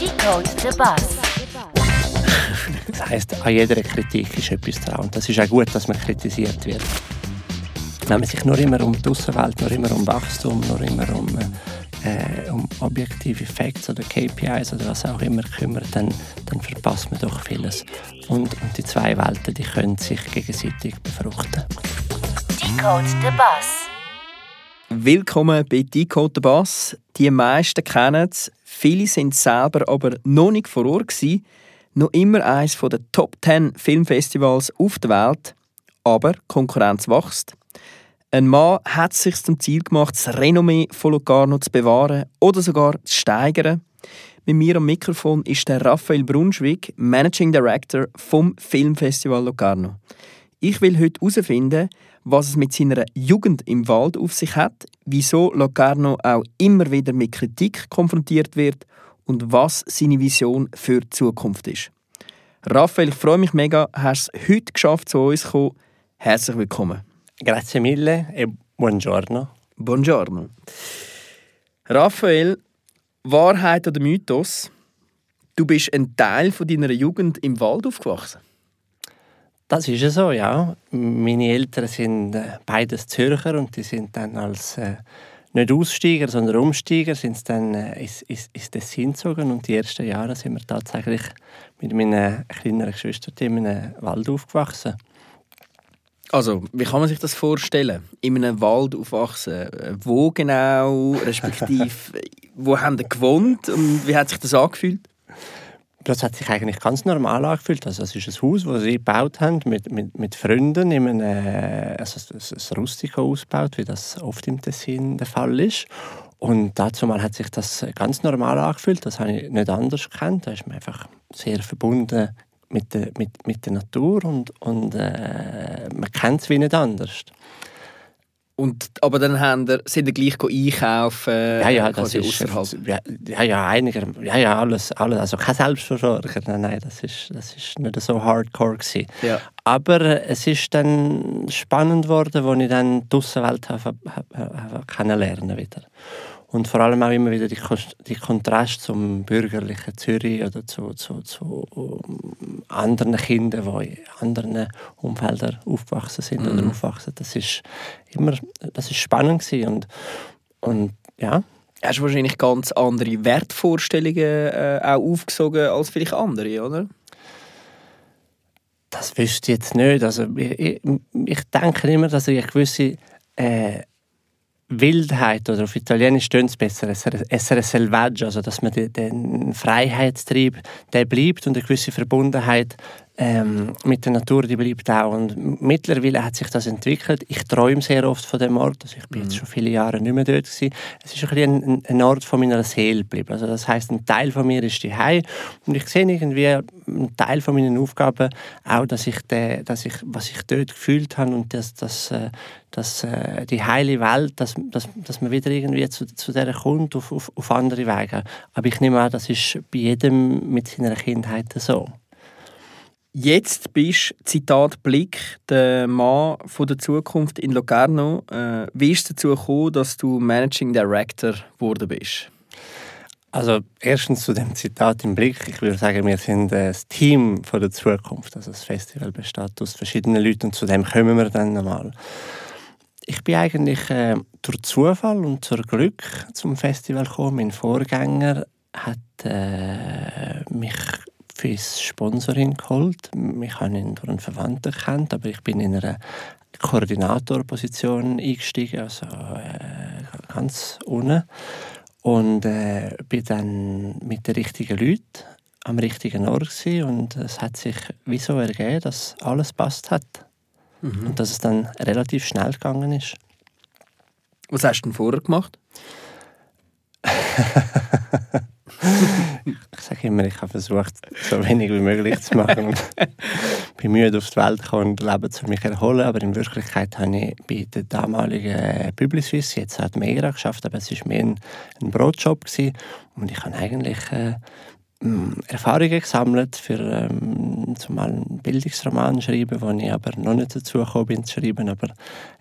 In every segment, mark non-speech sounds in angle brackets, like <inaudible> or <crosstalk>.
Decode the Bass. Das heisst, an jeder Kritik ist etwas dran. Und das ist auch gut, dass man kritisiert wird. Wenn man sich nur immer um die Außenwelt, nur immer um Wachstum, nur immer um, äh, um objektive Facts oder KPIs oder was auch immer kümmert, dann, dann verpasst man doch vieles. Und, und die zwei Welten, die können sich gegenseitig befruchten. Decode the Bass. Willkommen bei Decode Bass. Die meisten kennen es, viele sind selber aber noch nicht vor Ort gewesen. Noch immer eines der Top 10 Filmfestivals auf der Welt, aber die Konkurrenz wächst. Ein Mann hat sich zum Ziel gemacht, das Renommee von Locarno zu bewahren oder sogar zu steigern. Mit mir am Mikrofon ist der Raphael Brunschwig, Managing Director vom Filmfestival Locarno. Ich will heute herausfinden, was es mit seiner Jugend im Wald auf sich hat, wieso Locarno auch immer wieder mit Kritik konfrontiert wird und was seine Vision für die Zukunft ist. Raphael, ich freue mich mega, hast es heute geschafft, zu uns zu kommen. Herzlich willkommen. Grazie mille e buongiorno. Buongiorno. Raphael, Wahrheit oder Mythos? Du bist ein Teil von deiner Jugend im Wald aufgewachsen. Das ist ja so, ja. Meine Eltern sind äh, beides Zürcher und die sind dann als äh, nicht Aussteiger, sondern Umsteiger sind dann äh, ins, ins, ins Tessin gezogen und die ersten Jahre sind wir tatsächlich mit meinen kleineren Geschwistern in einem Wald aufgewachsen. Also, wie kann man sich das vorstellen? In einem Wald aufwachsen? Wo genau, respektive <laughs> wo haben die gewohnt und wie hat sich das angefühlt? Das hat sich eigentlich ganz normal angefühlt. Also es ist ein Haus, das sie gebaut haben mit, mit, mit Freunden, in einem, also ein Rustico ausgebaut, wie das oft im Tessin der Fall ist. Und dazu mal hat sich das ganz normal angefühlt. Das habe ich nicht anders gekannt. Da ist man einfach sehr verbunden mit der, mit, mit der Natur und, und äh, man kennt es wie nicht anders. Und, aber dann haben wir, sind wir gleich einkaufen, ja, ja, das ist, ja, ja, ja, einiger, ja, ja, alles, alles, also kein Selbstversorger, nein, nein, das ist, das ist nicht so hardcore gewesen. Ja. Aber es ist dann spannend geworden, als ich dann die habe kennenlernen wieder. Und vor allem auch immer wieder die, die Kontrast zum bürgerlichen Zürich oder zu, zu, zu um, anderen Kindern, die in anderen Umfeldern aufgewachsen sind mhm. oder aufwachsen. Das ist immer das ist spannend gewesen. und, und ja. Hast du wahrscheinlich ganz andere Wertvorstellungen äh, auch aufgesogen als vielleicht andere, oder? Das wüsste ich jetzt nicht. Also, ich, ich, ich denke immer, dass ich gewisse äh, Wildheit oder auf Italienisch tönt es besser, essere selvaggio, also dass man den, den Freiheitstrieb, der bleibt und eine gewisse Verbundenheit ähm, mit der Natur, die bleibt auch. Und mittlerweile hat sich das entwickelt. Ich träume sehr oft von dem Ort. Also ich bin mhm. jetzt schon viele Jahre nicht mehr dort gewesen. Es ist ein, ein, ein Ort von meiner Seele geblieben. Also das heißt, ein Teil von mir ist die und ich sehe irgendwie einen Teil von meinen Aufgaben auch, dass ich, de, dass ich was ich dort gefühlt habe und dass, dass, äh, dass äh, die heile Welt, dass, dass, dass man wieder irgendwie zu, zu der kommt auf, auf, auf andere Wege. Aber ich nehme an, das ist bei jedem mit seiner Kindheit so. Jetzt bist Zitat Blick der Mann von der Zukunft in Locarno. Äh, wie ist es dazu gekommen, dass du Managing Director geworden bist? Also erstens zu dem Zitat im Blick. Ich würde sagen, wir sind das Team von der Zukunft. Also das Festival besteht aus verschiedenen Leuten und zu dem kommen wir dann nochmal. Ich bin eigentlich äh, durch Zufall und zur Glück zum Festival gekommen. Mein Vorgänger hat äh, mich fürs Sponsoring geholt. Ich habe ihn durch einen Verwandten kennt, aber ich bin in einer Koordinatorposition eingestiegen, also äh, ganz unten. Und äh, bin dann mit den richtigen Leuten am richtigen Ort gewesen. und es hat sich wieso ergeben, dass alles passt hat. Mhm. Und dass es dann relativ schnell gegangen ist. Was hast du denn vorher gemacht? <laughs> ich sage immer, ich habe versucht, so wenig wie möglich zu machen. und bin müde auf die Welt gekommen und Leben zu mich erholen. Aber in Wirklichkeit habe ich bei der damaligen Publicis, jetzt hat Mega geschafft, aber es war mehr ein, ein Brotjob. Gewesen. Und ich habe eigentlich äh, Erfahrungen gesammelt, für ähm, zumal einen Bildungsroman schreiben, wo ich aber noch nicht dazu gekommen bin zu schreiben, aber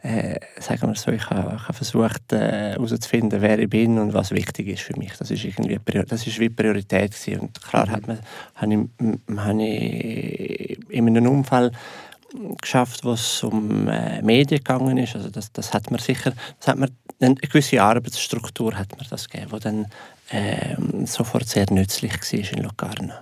äh, sagen wir so, ich habe, ich habe versucht herauszufinden, äh, wer ich bin und was wichtig ist für mich. Das ist irgendwie das ist wie Priorität gewesen. und klar mhm. hat man, habe ich, ich in einem Unfall geschafft, wo es um äh, Medien gegangen ist. Also das, das hat man sicher, das hat man, eine gewisse Arbeitsstruktur hat man das gegeben, die dann äh, sofort sehr nützlich war in Locarno.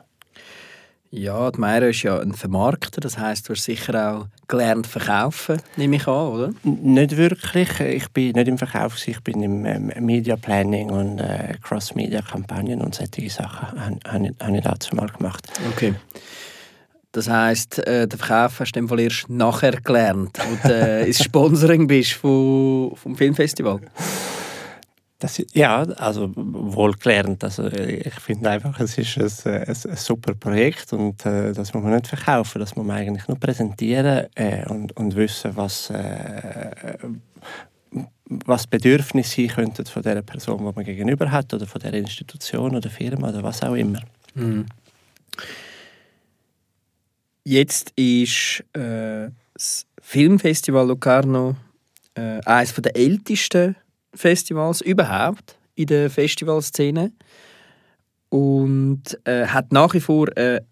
Ja, die Meira ist ja ein Vermarkter, das heißt, du hast sicher auch gelernt verkaufen, nehme ich an, oder? Nicht wirklich. Ich bin nicht im Verkauf, ich bin im ähm, Media Planning und äh, Cross-Media-Kampagnen und solche Sachen habe hab ich dazu mal gemacht. Okay. Das heisst, äh, den Verkauf hast du im Fall erst nachher gelernt, wo du äh, ins Sponsoring bist vom, vom Filmfestival. <laughs> Das, ja, also wohl gelernt. Also ich finde einfach, es ist ein, ein, ein super Projekt und äh, das muss man nicht verkaufen, das muss man eigentlich nur präsentieren äh, und, und wissen, was, äh, was Bedürfnisse sein könnten von der Person, die man gegenüber hat oder von der Institution oder Firma oder was auch immer. Mhm. Jetzt ist äh, das Filmfestival Locarno äh, eines der ältesten Festivals überhaupt in der Festivalszene und äh, hat nach wie vor eine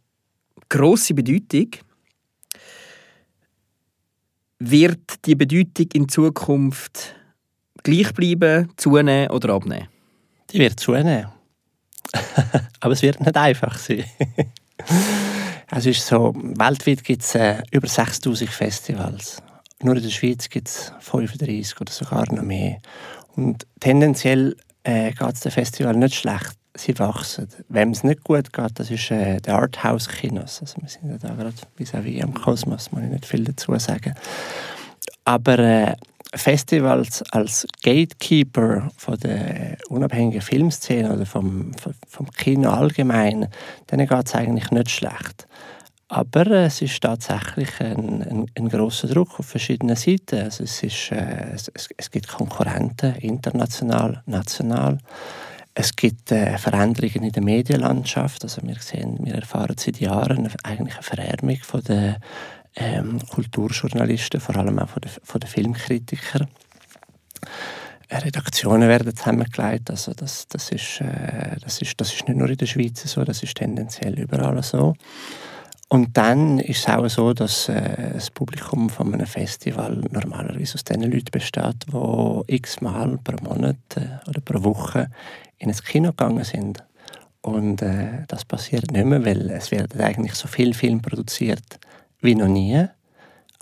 grosse Bedeutung. Wird die Bedeutung in Zukunft gleich bleiben, zunehmen oder abnehmen? Die wird zunehmen. <laughs> Aber es wird nicht einfach sein. Es <laughs> ist so, weltweit gibt es äh, über 6000 Festivals. Nur in der Schweiz gibt es 35 oder sogar noch mehr. Und tendenziell äh, geht es dem Festival nicht schlecht. Sie wachsen. Wem es nicht gut geht, das ist äh, der Arthouse-Kinos. Also wir sind ja da gerade bis wie am Kosmos, muss ich nicht viel dazu sagen. Aber äh, Festivals als Gatekeeper von der unabhängigen Filmszene oder vom, vom Kino allgemein, denen geht es eigentlich nicht schlecht. Aber es ist tatsächlich ein, ein, ein großer Druck auf verschiedenen Seiten. Also es, ist, äh, es, es, gibt Konkurrenten, international, national. Es gibt äh, Veränderungen in der Medienlandschaft. Also wir sehen, wir erfahren seit Jahren eigentlich eine Verärmung von der ähm, Kulturjournalisten, vor allem auch von den, von den Filmkritikern. Äh, Redaktionen werden zusammengelegt. Also das, das, ist, äh, das, ist, das ist nicht nur in der Schweiz so, das ist tendenziell überall so. Und dann ist es auch so, dass äh, das Publikum von einem Festival normalerweise aus den Leuten besteht, die x-mal pro Monat äh, oder pro Woche in ein Kino gegangen sind. Und äh, das passiert nicht mehr, weil es werden eigentlich so viel Film produziert wie noch nie,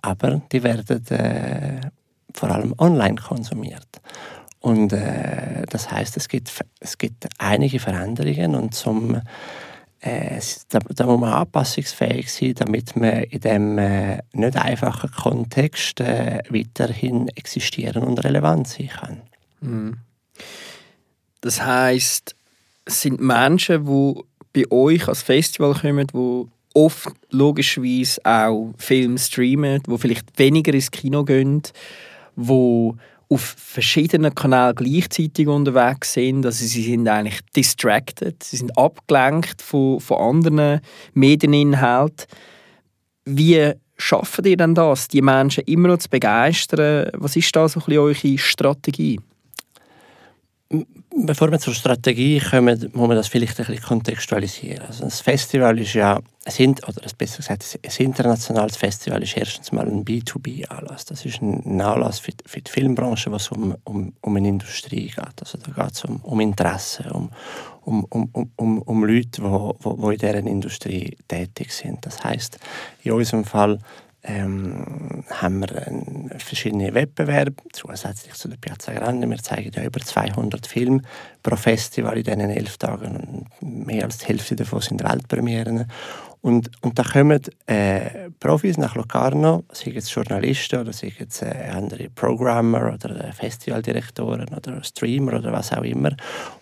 aber die werden äh, vor allem online konsumiert. Und äh, das heißt, es gibt, es gibt einige Veränderungen und zum äh, da, da, muss man anpassungsfähig sein, damit man in diesem äh, nicht einfachen Kontext äh, weiterhin existieren und relevant sein kann. Mhm. Das heißt, es sind Menschen, die bei euch als Festival kommen, die oft logischerweise auch Filme streamen, wo vielleicht weniger ins Kino gehen, wo auf verschiedenen Kanälen gleichzeitig unterwegs sind. Also sie sind eigentlich distracted, sie sind abgelenkt von, von anderen Medieninhalten. Wie schaffen ihr denn das, die Menschen immer noch zu begeistern? Was ist da so ein bisschen eure Strategie? Bevor wir zur Strategie kommen, muss man das vielleicht ein bisschen kontextualisieren. Also das Festival ist ja, ein, oder besser gesagt, ein internationales Festival ist erstens mal ein B2B-Anlass. Das ist ein Anlass für, für die Filmbranche, was um, um, um eine Industrie geht. Also da geht es um, um Interesse, um, um, um, um, um Leute, die in dieser Industrie tätig sind. Das heißt, in unserem Fall ähm, haben wir verschiedene Wettbewerbe zusätzlich zu der Piazza Grande. Wir zeigen ja über 200 Filme pro Festival in diesen elf Tagen und mehr als die Hälfte davon sind Weltpremieren. Und, und da kommen äh, Profis nach Locarno, seien es Journalisten oder seien es äh, andere Programmer oder äh, Festivaldirektoren oder Streamer oder was auch immer.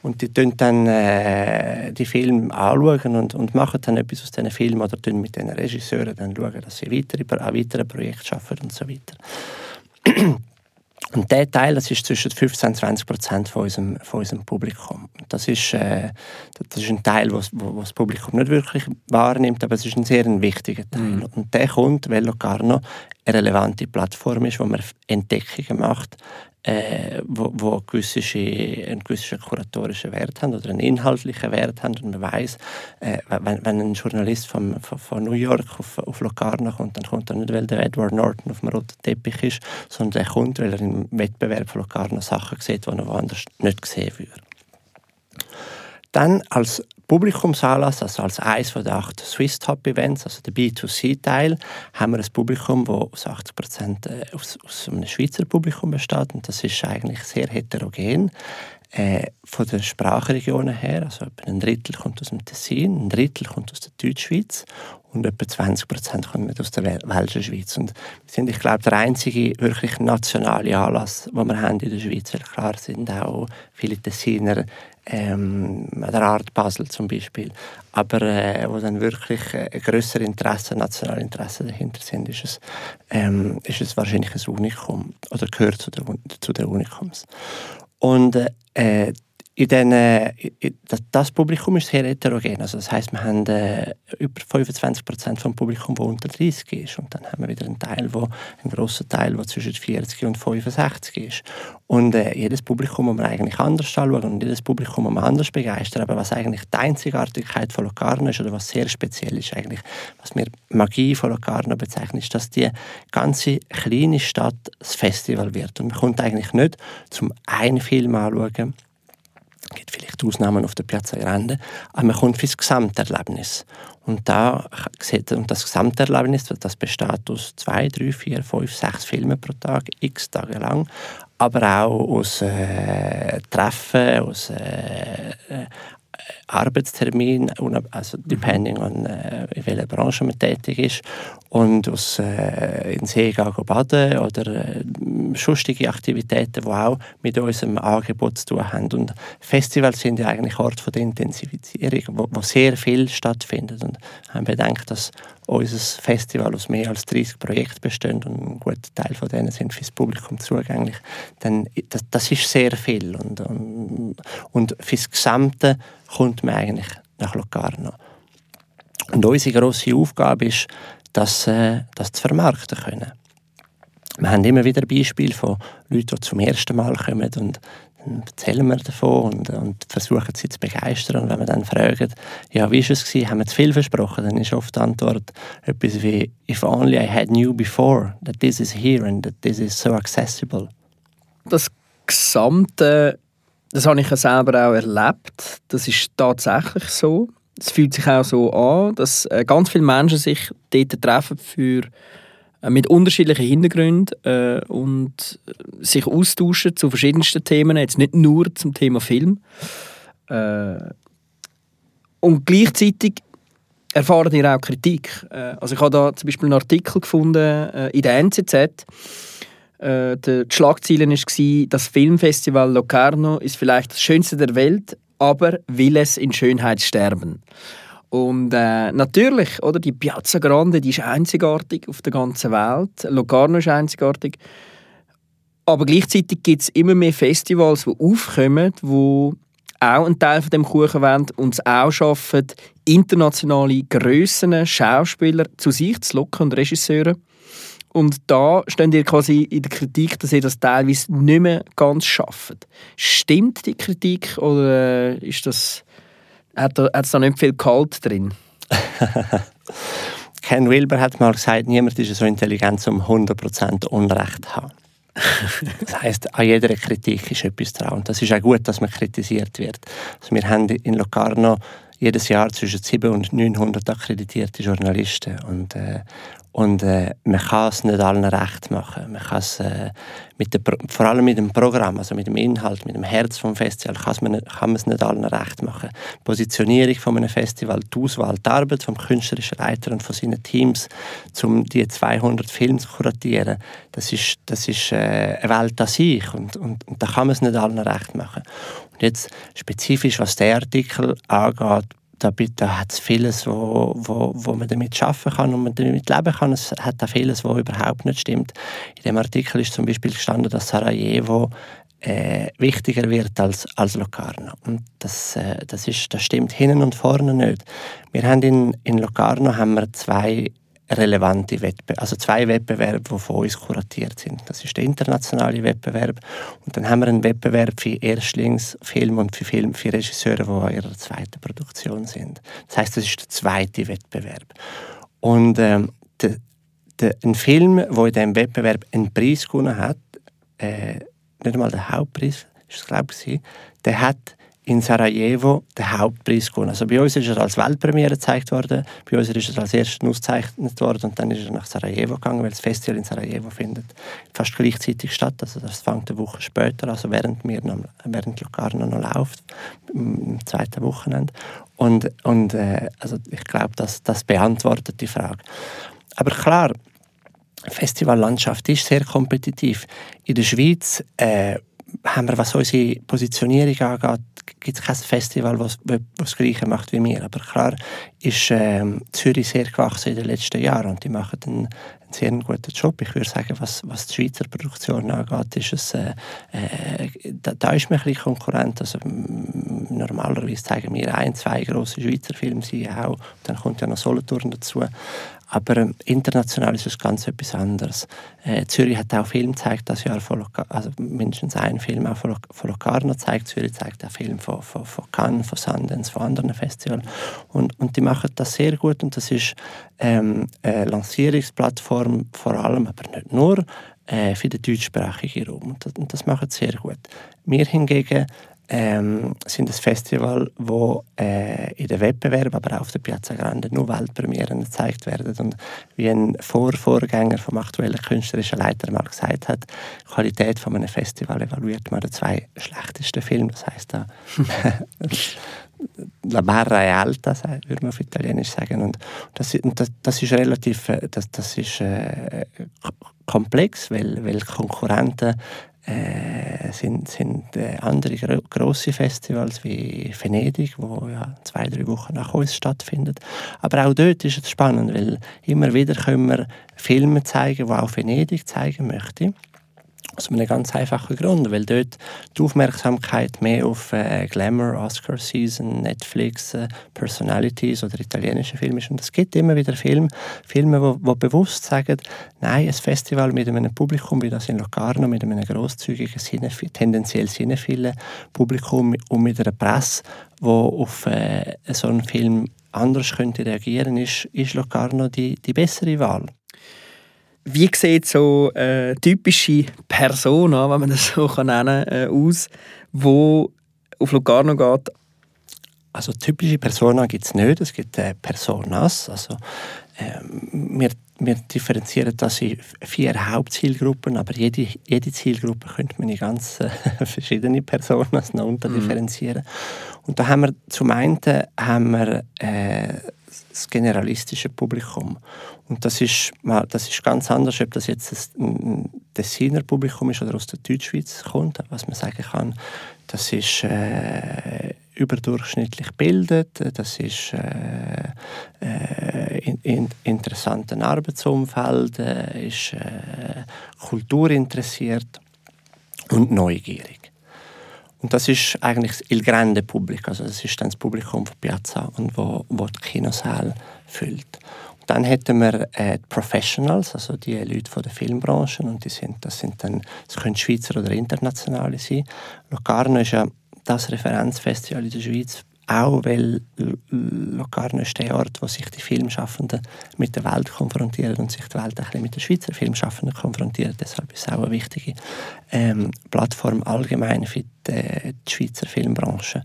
Und die tun dann äh, die Filme anschauen und, und machen dann etwas aus diesen Filmen oder tun mit den Regisseuren dann schauen, dass sie weitere, an weiteren Projekten arbeiten und so weiter. Und der Teil, das ist zwischen 15 und 20 Prozent von unserem, von unserem Publikum. Das ist, äh, das ist ein Teil, wo, wo, das Publikum nicht wirklich wahrnimmt, aber es ist ein sehr wichtiger Teil. Mhm. Und der kommt, weil Locarno eine relevante Plattform ist, wo man Entdeckungen macht, äh, wo, wo gewisse, einen gewissen kuratorischen Wert haben oder einen inhaltlichen Wert haben. Und man weiß, äh, wenn, wenn, ein Journalist vom, von, von, New York auf, auf Locarno kommt, dann kommt er nicht, weil der Edward Norton auf dem roten Teppich ist, sondern er kommt, weil er im Wettbewerb von Locarno Sachen sieht, die er woanders nicht gesehen würde. Dann als Publikumsanlass, also als eines der acht Swiss Top Events, also der B2C-Teil, haben wir ein Publikum, das aus 80 Prozent äh, aus, aus einem Schweizer Publikum besteht und das ist eigentlich sehr heterogen. Äh, von den Sprachregionen her, also etwa ein Drittel kommt aus dem Tessin, ein Drittel kommt aus der Deutschschweiz und etwa 20 Prozent kommen aus der Welschen Schweiz. Und wir sind, ich glaube, der einzige wirklich nationale Anlass, den wir haben in der Schweiz. Weil klar sind auch viele Tessiner ähm, der Art Basel zum Beispiel. Aber äh, wo dann wirklich äh, ein grösseres Interesse, nationale Interesse dahinter sind, ist es, ähm, ist es wahrscheinlich ein Unikum oder gehört zu, der, zu den Unikums. Und äh, in den, äh, das, das, Publikum ist sehr heterogen. Also das heißt, wir haben äh, über 25 Prozent vom Publikum, das unter 30 ist. Und dann haben wir wieder einen Teil, wo, einen grossen Teil, der zwischen 40 und 65 ist. Und äh, jedes Publikum muss man eigentlich anders anschauen und jedes Publikum muss man anders begeistern. Aber was eigentlich die Einzigartigkeit von Locarno ist oder was sehr speziell ist, eigentlich, was wir Magie von Locarno bezeichnen, ist, dass die ganze kleine Stadt das Festival wird. Und man kommt eigentlich nicht zum einen Film anschauen, vielleicht Ausnahmen auf der Piazza Grande, aber man kommt für das Gesamterlebnis. Und, da sieht, und das Gesamterlebnis das besteht aus zwei, drei, vier, fünf, sechs Filmen pro Tag, x Tage lang, aber auch aus äh, Treffen, aus äh, Arbeitstermin, also depending on äh, in welcher Branche man tätig ist und aus äh, in See gehen baden oder äh, sonstige Aktivitäten, die auch mit unserem Angebot zu tun haben. Und Festivals sind ja eigentlich Ort von der Intensifizierung, wo, wo sehr viel stattfindet. Und haben bedenkt, dass unser Festival aus mehr als 30 Projekten besteht und ein guter Teil von denen sind fürs Publikum zugänglich, dann das, das ist sehr viel und, und, und fürs Gesamte kommt man eigentlich nach Locarno. Und unsere grosse Aufgabe ist, das, äh, das zu vermarkten können. Wir haben immer wieder Beispiele von Leuten, die zum ersten Mal kommen und dann erzählen wir davon und, und versuchen sie zu begeistern. Und wenn wir dann fragen, ja, wie war es gewesen? Haben wir zu viel versprochen? Dann ist oft die Antwort etwas wie, if only I had knew before that this is here and that this is so accessible. Das gesamte, das habe ich ja selber auch erlebt. Das ist tatsächlich so. Es fühlt sich auch so an, dass äh, ganz viele Menschen sich dort treffen für mit unterschiedlichen Hintergründen äh, und sich austauschen zu verschiedensten Themen, jetzt nicht nur zum Thema Film. Äh, und gleichzeitig erfahren ihr auch Kritik. Äh, also ich habe da zum Beispiel einen Artikel gefunden äh, in der NZZ. Äh, die Schlagzeile war, das Filmfestival Locarno ist vielleicht das Schönste der Welt, aber will es in Schönheit sterben. Und äh, natürlich, oder, die Piazza Grande die ist einzigartig auf der ganzen Welt. Locarno ist einzigartig. Aber gleichzeitig gibt es immer mehr Festivals, die aufkommen, die auch einen Teil von dem Kuchen wollen und es auch schaffen, internationale Grössen, Schauspieler zu sich zu locken und Regisseure. Und da stehen ihr quasi in der Kritik, dass ihr das teilweise nicht mehr ganz schafft. Stimmt die Kritik oder äh, ist das hat es da nicht viel Kalt drin? <laughs> Ken Wilber hat mal gesagt, niemand ist so intelligent, um 100% Unrecht zu haben. <laughs> das heisst, an jeder Kritik ist etwas dran. Und das ist auch gut, dass man kritisiert wird. Also wir haben in Locarno jedes Jahr zwischen 700 und 900 akkreditierte Journalisten. Und, äh, und äh, man kann es nicht allen recht machen. Man kann es, äh, mit der, vor allem mit dem Programm, also mit dem Inhalt, mit dem Herz vom Festival, kann man, kann man es nicht allen recht machen. Die Positionierung von einem Festival, die Auswahl, die Arbeit vom künstlerischen Leiter und von seinen Teams, um die 200 Filme zu kuratieren, das ist, das ist äh, eine Welt an sich und, und, und da kann man es nicht allen recht machen. Und jetzt spezifisch, was der Artikel angeht, da, da hat es vieles, wo, wo, wo man damit arbeiten kann und man damit leben kann. Es hat auch vieles, wo überhaupt nicht stimmt. In dem Artikel ist zum Beispiel gestanden, dass Sarajevo äh, wichtiger wird als, als Locarno. Und das, äh, das, ist, das stimmt hinten und vorne nicht. Wir haben in, in Locarno haben wir zwei relevante Wettbewerbe, also zwei Wettbewerbe, die von uns kuratiert sind. Das ist der internationale Wettbewerb und dann haben wir einen Wettbewerb für Erstlingsfilme und für Film für Regisseure, die an ihrer zweiten Produktion sind. Das heißt, das ist der zweite Wettbewerb. Und ähm, de, de, ein Film, der in diesem Wettbewerb einen Preis gewonnen hat, äh, nicht einmal der Hauptpreis, ist es glaube ich, der hat in Sarajevo den Hauptpreis gewonnen. Also bei uns ist er als Weltpremiere gezeigt worden, bei uns ist er als erstes ausgezeichnet worden und dann ist er nach Sarajevo gegangen, weil das Festival in Sarajevo findet fast gleichzeitig statt. Also das fängt eine Woche später, also während wir noch, während Locarno noch läuft, im zweiten Wochenende. Und, und äh, also ich glaube, das, das beantwortet die Frage. Aber klar, Festivallandschaft ist sehr kompetitiv. In der Schweiz äh, haben wir, was unsere Positionierung angeht, gibt es kein Festival, das das Gleiche macht wie wir. Aber klar ist ähm, Zürich sehr gewachsen in den letzten Jahren und die machen einen, einen sehr guten Job. Ich würde sagen, was, was die Schweizer Produktion angeht, ist es, äh, äh, da, da, ist man ein bisschen Konkurrent. Also, normalerweise zeigen wir ein, zwei große Schweizer Filme, sie auch. Dann kommt ja noch Solothurn dazu. Aber ähm, international ist es ganz etwas anderes. Äh, Zürich hat auch Film gezeigt das Jahr, von Loca also mindestens einen Film auch von, von Locarno zeigt. Zürich zeigt auch Film von, von, von Cannes, von Sundance, von anderen Festivals. Und, und die machen das sehr gut und das ist ähm, eine Lancierungsplattform vor allem, aber nicht nur, äh, für den deutschsprachigen Raum. Und das, und das machen sie sehr gut. Wir hingegen ähm, sind ein Festival, wo äh, in den Wettbewerben, aber auch auf der Piazza Grande nur Weltpremieren gezeigt werden. Und wie ein Vorvorgänger vom aktuellen künstlerischen Leiter mal gesagt hat, die Qualität von einem Festival evaluiert man den zwei schlechtesten Filme. Das heißt da <laughs> La barra è alta, würde man auf Italienisch sagen. Und das, das, das ist relativ äh, das, das ist, äh, komplex, weil, weil Konkurrenten äh, sind, sind äh, andere gro grosse Festivals wie Venedig, wo ja zwei, drei Wochen nach uns stattfindet. Aber auch dort ist es spannend, weil immer wieder können wir Filme zeigen, die auch Venedig zeigen möchte. Aus einem ganz einfachen Grund, weil dort die Aufmerksamkeit mehr auf äh, Glamour, Oscar Season, Netflix, äh, Personalities oder italienische Filme ist. Und es gibt immer wieder Filme, Filme, die bewusst sagen, nein, ein Festival mit einem Publikum wie das in Locarno, mit einem grosszügigen, tendenziell sinnevollen Publikum und mit einer Presse, die auf äh, so einen Film anders könnte reagieren, ist, ist Locarno die, die bessere Wahl. Wie sieht so äh, typische Persona, wenn man das <laughs> so nennen kann, äh, aus, wo auf Locarno geht? Also typische Persona gibt es nicht, es gibt äh, Personas. Also, äh, wir, wir differenzieren das in vier Hauptzielgruppen, aber jede, jede Zielgruppe könnte man in ganz äh, <laughs> verschiedene Personas noch unterdifferenzieren. Mhm. Und da haben wir zum einen haben wir, äh, das generalistische Publikum. Und das ist, das ist ganz anders, ob das jetzt ein Tessiner Publikum ist oder aus der Deutschschweiz kommt. Was man sagen kann, das ist äh, überdurchschnittlich bildet, das ist äh, äh, in, in, interessanten Arbeitsumfeld, äh, ist äh, kulturinteressiert und neugierig. Und das ist eigentlich das Il Grande Publikum, also das ist dann das Publikum von Piazza und wo, wo die Kinosaal füllt. Und dann hätten wir äh, die Professionals, also die Leute von der Filmbranche und die sind, das sind dann, das können Schweizer oder internationale sein. Locarno ist ja das Referenzfestival in der Schweiz auch weil Locarno ist der Ort, wo sich die Filmschaffenden mit der Welt konfrontieren und sich die Welt ein bisschen mit den Schweizer Filmschaffenden konfrontieren. Deshalb ist es auch eine wichtige ähm, Plattform allgemein für die, die Schweizer Filmbranche.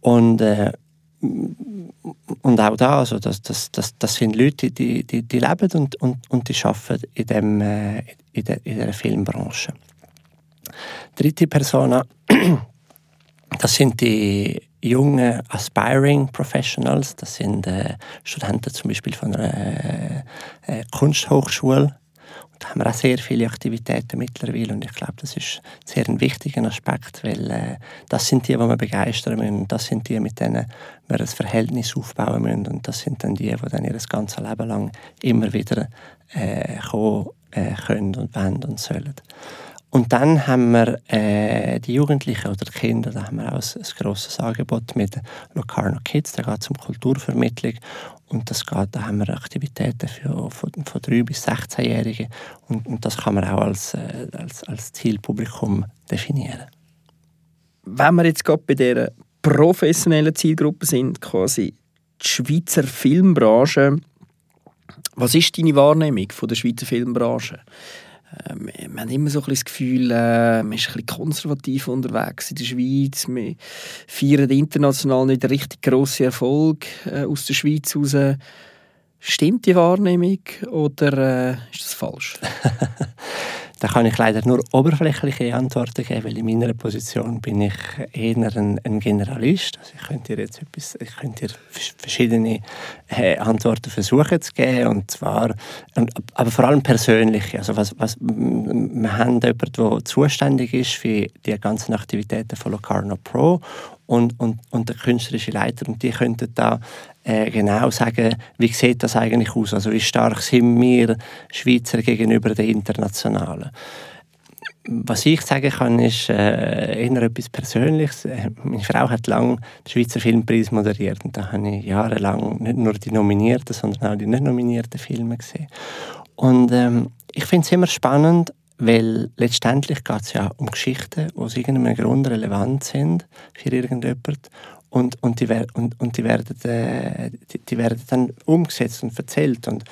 Und, äh, und auch da, also das, das, das, das sind Leute, die, die, die leben und, und, und die arbeiten in, dem, äh, in, der, in der Filmbranche. Dritte Persona, <clears throat> das sind die junge Aspiring Professionals, das sind äh, Studenten zum Beispiel von einer äh, äh Kunsthochschule. Da haben wir auch sehr viele Aktivitäten mittlerweile und ich glaube, das ist sehr ein wichtiger Aspekt, weil äh, das sind die, die wir begeistern müssen das sind die, mit denen wir ein Verhältnis aufbauen müssen und das sind dann die, die dann ihr ganzes Leben lang immer wieder äh, kommen äh, können und wollen und sollen. Und dann haben wir äh, die Jugendlichen oder die Kinder, da haben wir auch ein, ein grosses Angebot mit Locarno Kids, da geht es um Kulturvermittlung und das geht, da haben wir Aktivitäten für, von, von 3- bis 16-Jährige und, und, das kann man auch als, äh, als, als Zielpublikum definieren. Wenn wir jetzt gerade bei dieser professionellen Zielgruppe sind, quasi die Schweizer Filmbranche, was ist deine Wahrnehmung von der Schweizer Filmbranche? Ähm, wir haben immer so ein das Gefühl, äh, man ist ein bisschen konservativ unterwegs in der Schweiz. Wir feiern international nicht richtig grosse Erfolg äh, aus der Schweiz heraus. Stimmt die Wahrnehmung oder äh, ist das falsch? <laughs> Da kann ich leider nur oberflächliche Antworten geben, weil in meiner Position bin ich eher ein, ein Generalist. Also ich könnte dir jetzt etwas, ich könnte dir verschiedene äh, Antworten versuchen zu geben und zwar, aber vor allem persönliche. Also was, was, wir haben jemanden, der zuständig ist für die ganzen Aktivitäten von Locarno Pro und, und, und der künstlerische Leiter. Und die könnten da äh, genau sagen, wie sieht das eigentlich aus? Also wie stark sind wir Schweizer gegenüber den Internationalen? Was ich sagen kann, ist äh, eher etwas Persönliches. Äh, meine Frau hat lange den Schweizer Filmpreis moderiert und da habe ich jahrelang nicht nur die nominierten, sondern auch die nicht nominierten Filme gesehen. Und ähm, ich finde es immer spannend, weil letztendlich geht es ja um Geschichten, die aus irgendeinem Grund relevant sind für irgendjemand. Und, und, die, und, und die, werden, äh, die, die, werden dann umgesetzt und erzählt. Und,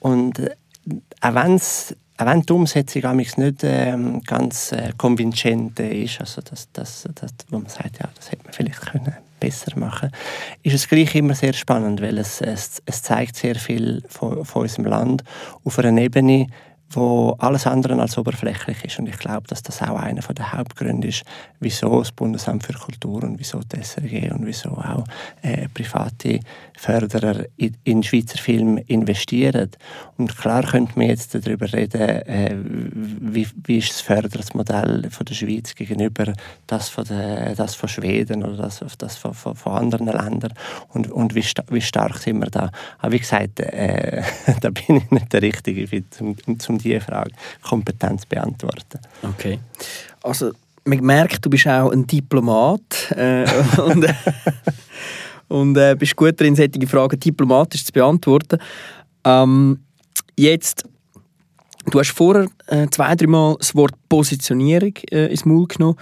und äh, auch, wenn die Umsetzung nicht ähm, ganz äh, konvincient ist, also das, das, das, wo man sagt, ja, das hätte man vielleicht können besser machen ist es gleich immer sehr spannend, weil es, es, es zeigt sehr viel von, von unserem Land auf einer Ebene, wo alles andere als oberflächlich ist. Und ich glaube, dass das auch einer der Hauptgründe ist, wieso das Bundesamt für Kultur und wieso die SRG und wieso auch äh, private Förderer in, in Schweizer Film investieren. Und klar könnte man jetzt darüber reden, äh, wie, wie ist das Förderungsmodell von der Schweiz gegenüber das von, der, das von Schweden oder das, das von, von, von anderen Ländern und, und wie, wie stark sind wir da. Aber wie gesagt, äh, <laughs> da bin ich nicht der Richtige, um, zum diese Frage kompetent zu beantworten. Okay. Also man merkt, du bist auch ein Diplomat äh, und, äh, <laughs> und äh, bist gut darin, solche Fragen diplomatisch zu beantworten. Ähm, jetzt, du hast vorher äh, zwei, dreimal das Wort Positionierung äh, ins Maul genommen.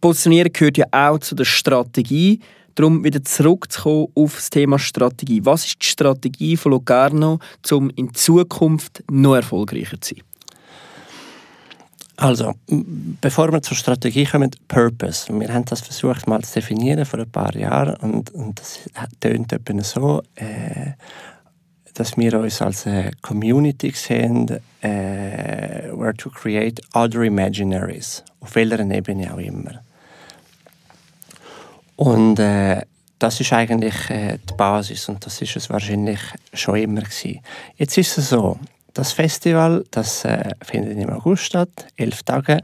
Positionierung gehört ja auch zu der Strategie. Darum wieder zurückzukommen auf das Thema Strategie. Was ist die Strategie von Locarno, um in Zukunft noch erfolgreicher zu sein? Also, bevor wir zur Strategie kommen, Purpose. Wir haben das versucht mal zu definieren vor ein paar Jahren und, und das tönt etwa so, äh, dass wir uns als eine Community sehen, äh, where to create other imaginaries, auf welcher Ebene auch immer. Und äh, das ist eigentlich äh, die Basis und das ist es wahrscheinlich schon immer gewesen. Jetzt ist es so, das Festival, das äh, findet im August statt, elf Tage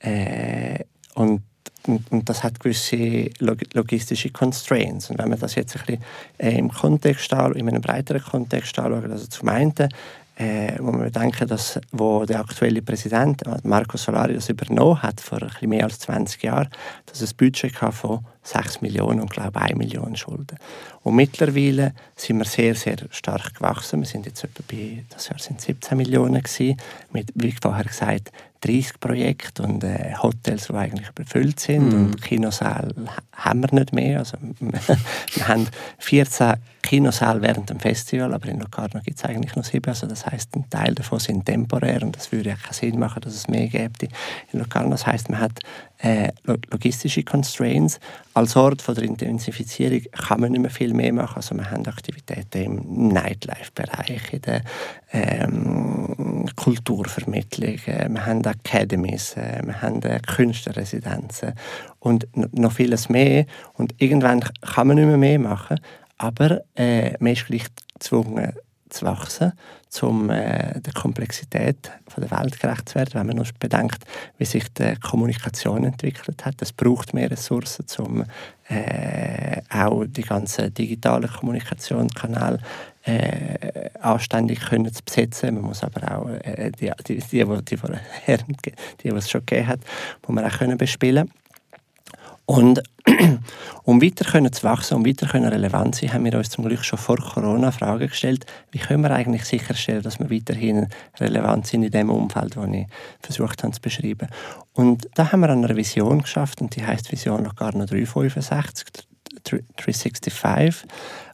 äh, und, und, das hat gewisse log logistische Constraints. Und wenn man das jetzt ein bisschen äh, im Kontext in einem breiteren Kontext anschaut, also zum einen äh, wo man denken, dass wo der aktuelle Präsident Marco Solari das übernommen hat vor ein bisschen mehr als 20 Jahren, dass es ein Budget von 6 Millionen und glaube 1 Million Schulden. Und mittlerweile sind wir sehr, sehr stark gewachsen. Wir sind jetzt etwa bei, das Jahr sind 17 Millionen gewesen, mit, wie vorher gesagt, 30 Projekte und äh, Hotels, die eigentlich überfüllt sind mm. und Kinosäle haben wir nicht mehr. Also, <laughs> wir haben 14 Kinosäle während dem Festival, aber in Locarno gibt es eigentlich nur sieben. Also das heißt, ein Teil davon sind temporär und das würde ja keinen Sinn machen, dass es mehr gäbe in Locarno. Das heißt, man hat äh, logistische Constraints. Als Ort von der Intensifizierung kann man nicht mehr viel mehr machen. Also wir haben Aktivitäten im Nightlife-Bereich, in der ähm, Kulturvermittlung, äh, wir haben Academies, äh, wir haben Künstlerresidenzen und noch vieles mehr. Und irgendwann kann man nicht mehr mehr machen, aber man ist gleich gezwungen, zu wachsen, um äh, der Komplexität von der Welt gerecht zu werden. Wenn man nur bedenkt, wie sich die Kommunikation entwickelt hat, es braucht mehr Ressourcen, um äh, auch die ganzen digitalen Kommunikationskanäle äh, anständig können zu besetzen. Man muss aber auch äh, die, die, die, die, die, die, die es schon gegeben hat, muss man auch können bespielen und <clears throat> um weiter können zu wachsen, um weiter können relevant zu sein, haben wir uns zum Glück schon vor Corona Fragen gestellt, wie können wir eigentlich sicherstellen, dass wir weiterhin relevant sind in dem Umfeld, das ich versucht habe zu beschreiben. Und da haben wir eine Vision geschafft und die heißt Vision Locarno 365, 365.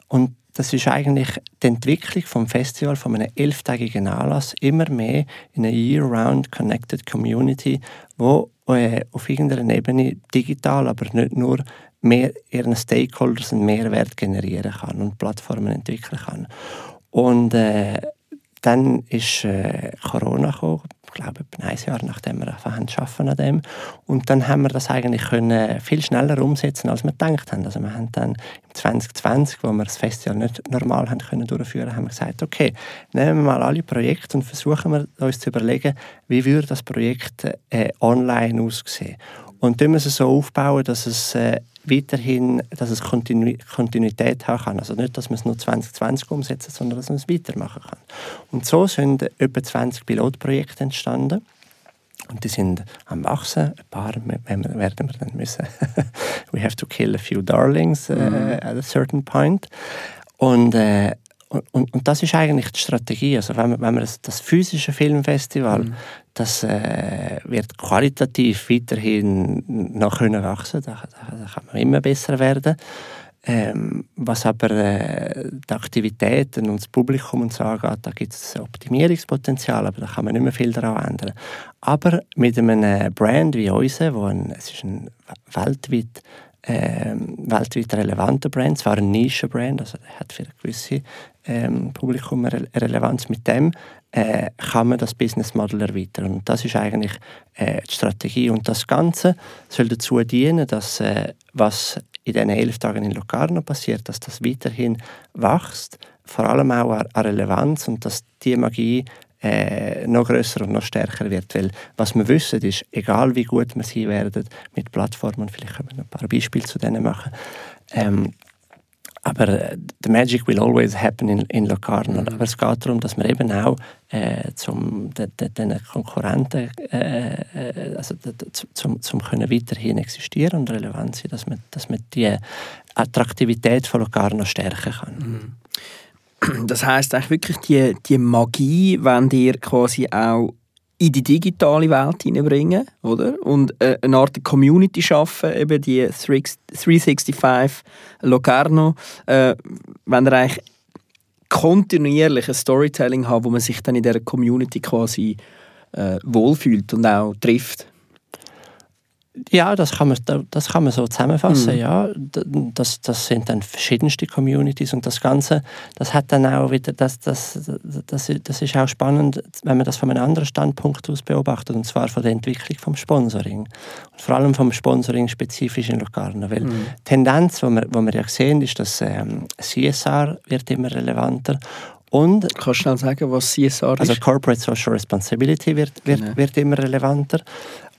Und das ist eigentlich die Entwicklung vom Festival, von einem elftägigen Anlass, immer mehr in eine year-round connected Community, wo äh, auf irgendeiner Ebene digital, aber nicht nur mehr ihren Stakeholders einen Mehrwert generieren kann und Plattformen entwickeln kann. Und äh, dann ist äh, Corona gekommen, ich glaube, ein Jahr nachdem wir angefangen haben an dem. Und dann haben wir das eigentlich können viel schneller umsetzen, als wir gedacht haben. Also wir haben dann im 2020, wo wir das Festival nicht normal haben können durchführen, haben wir gesagt, okay, nehmen wir mal alle Projekte und versuchen wir uns zu überlegen, wie würde das Projekt äh, online aussehen. Und dann müssen wir es so aufbauen, dass es äh, weiterhin, dass es Kontinu Kontinuität haben kann. Also nicht, dass man es nur 2020 umsetzen, sondern dass man es weitermachen kann. Und so sind etwa 20 Pilotprojekte entstanden. Und die sind am wachsen. Ein paar werden wir dann müssen. <laughs> We have to kill a few darlings uh, at a certain point. Und äh, und, und, das ist eigentlich die Strategie. Also wenn man, wenn man das, das physische Filmfestival, mhm. Das äh, wird qualitativ weiterhin noch können wachsen. Da, da, da kann man immer besser werden. Ähm, was aber äh, die Aktivitäten und das Publikum und so angeht, da gibt es Optimierungspotenzial, aber da kann man nicht mehr viel daran ändern. Aber mit einem Brand wie unser, wo ein, es ist ein weltweit ähm, weltweit relevanter Brand, zwar ein Nischenbrand, also der hat für ein gewisses ähm, Publikum Re Relevanz. Mit dem äh, kann man das Business Model erweitern und das ist eigentlich äh, die Strategie und das Ganze soll dazu dienen, dass äh, was in diesen elf Tagen in Locarno passiert, dass das weiterhin wächst, vor allem auch an Relevanz und dass die Magie äh, noch größer und noch stärker wird. Weil was wir wissen ist, egal wie gut wir sein werden mit Plattformen, vielleicht können wir noch ein paar Beispiele zu denen machen, ähm, aber äh, the magic will always happen in, in Locarno. Mhm. Aber es geht darum, dass wir eben auch äh, zum de, de, den Konkurrenten, äh, äh also de, zum, zum können weiterhin existieren und relevant sein, dass man, dass man die Attraktivität von Locarno stärken kann. Mhm das heißt eigentlich wirklich die, die Magie, wenn ihr quasi auch in die digitale Welt hineinbringen, oder? Und äh, eine Art Community schaffen, eben die 365 Locarno, äh, wenn ihr eigentlich kontinuierlich ein Storytelling habt, wo man sich dann in dieser Community quasi äh, wohlfühlt und auch trifft. Ja, das kann man, das kann man so zusammenfassen. Mhm. Ja, das, das sind dann verschiedenste Communities und das Ganze, das hat dann auch wieder, das, das, das, das ist auch spannend, wenn man das von einem anderen Standpunkt aus beobachtet und zwar von der Entwicklung vom Sponsoring und vor allem vom Sponsoring spezifisch in Locarno, weil mhm. die Tendenz, wo wir, wo wir ja sehen, ist, dass ähm, CSR wird immer relevanter und Kannst du schnell sagen, was CSR also ist? Also Corporate Social Responsibility wird, wird, genau. wird immer relevanter.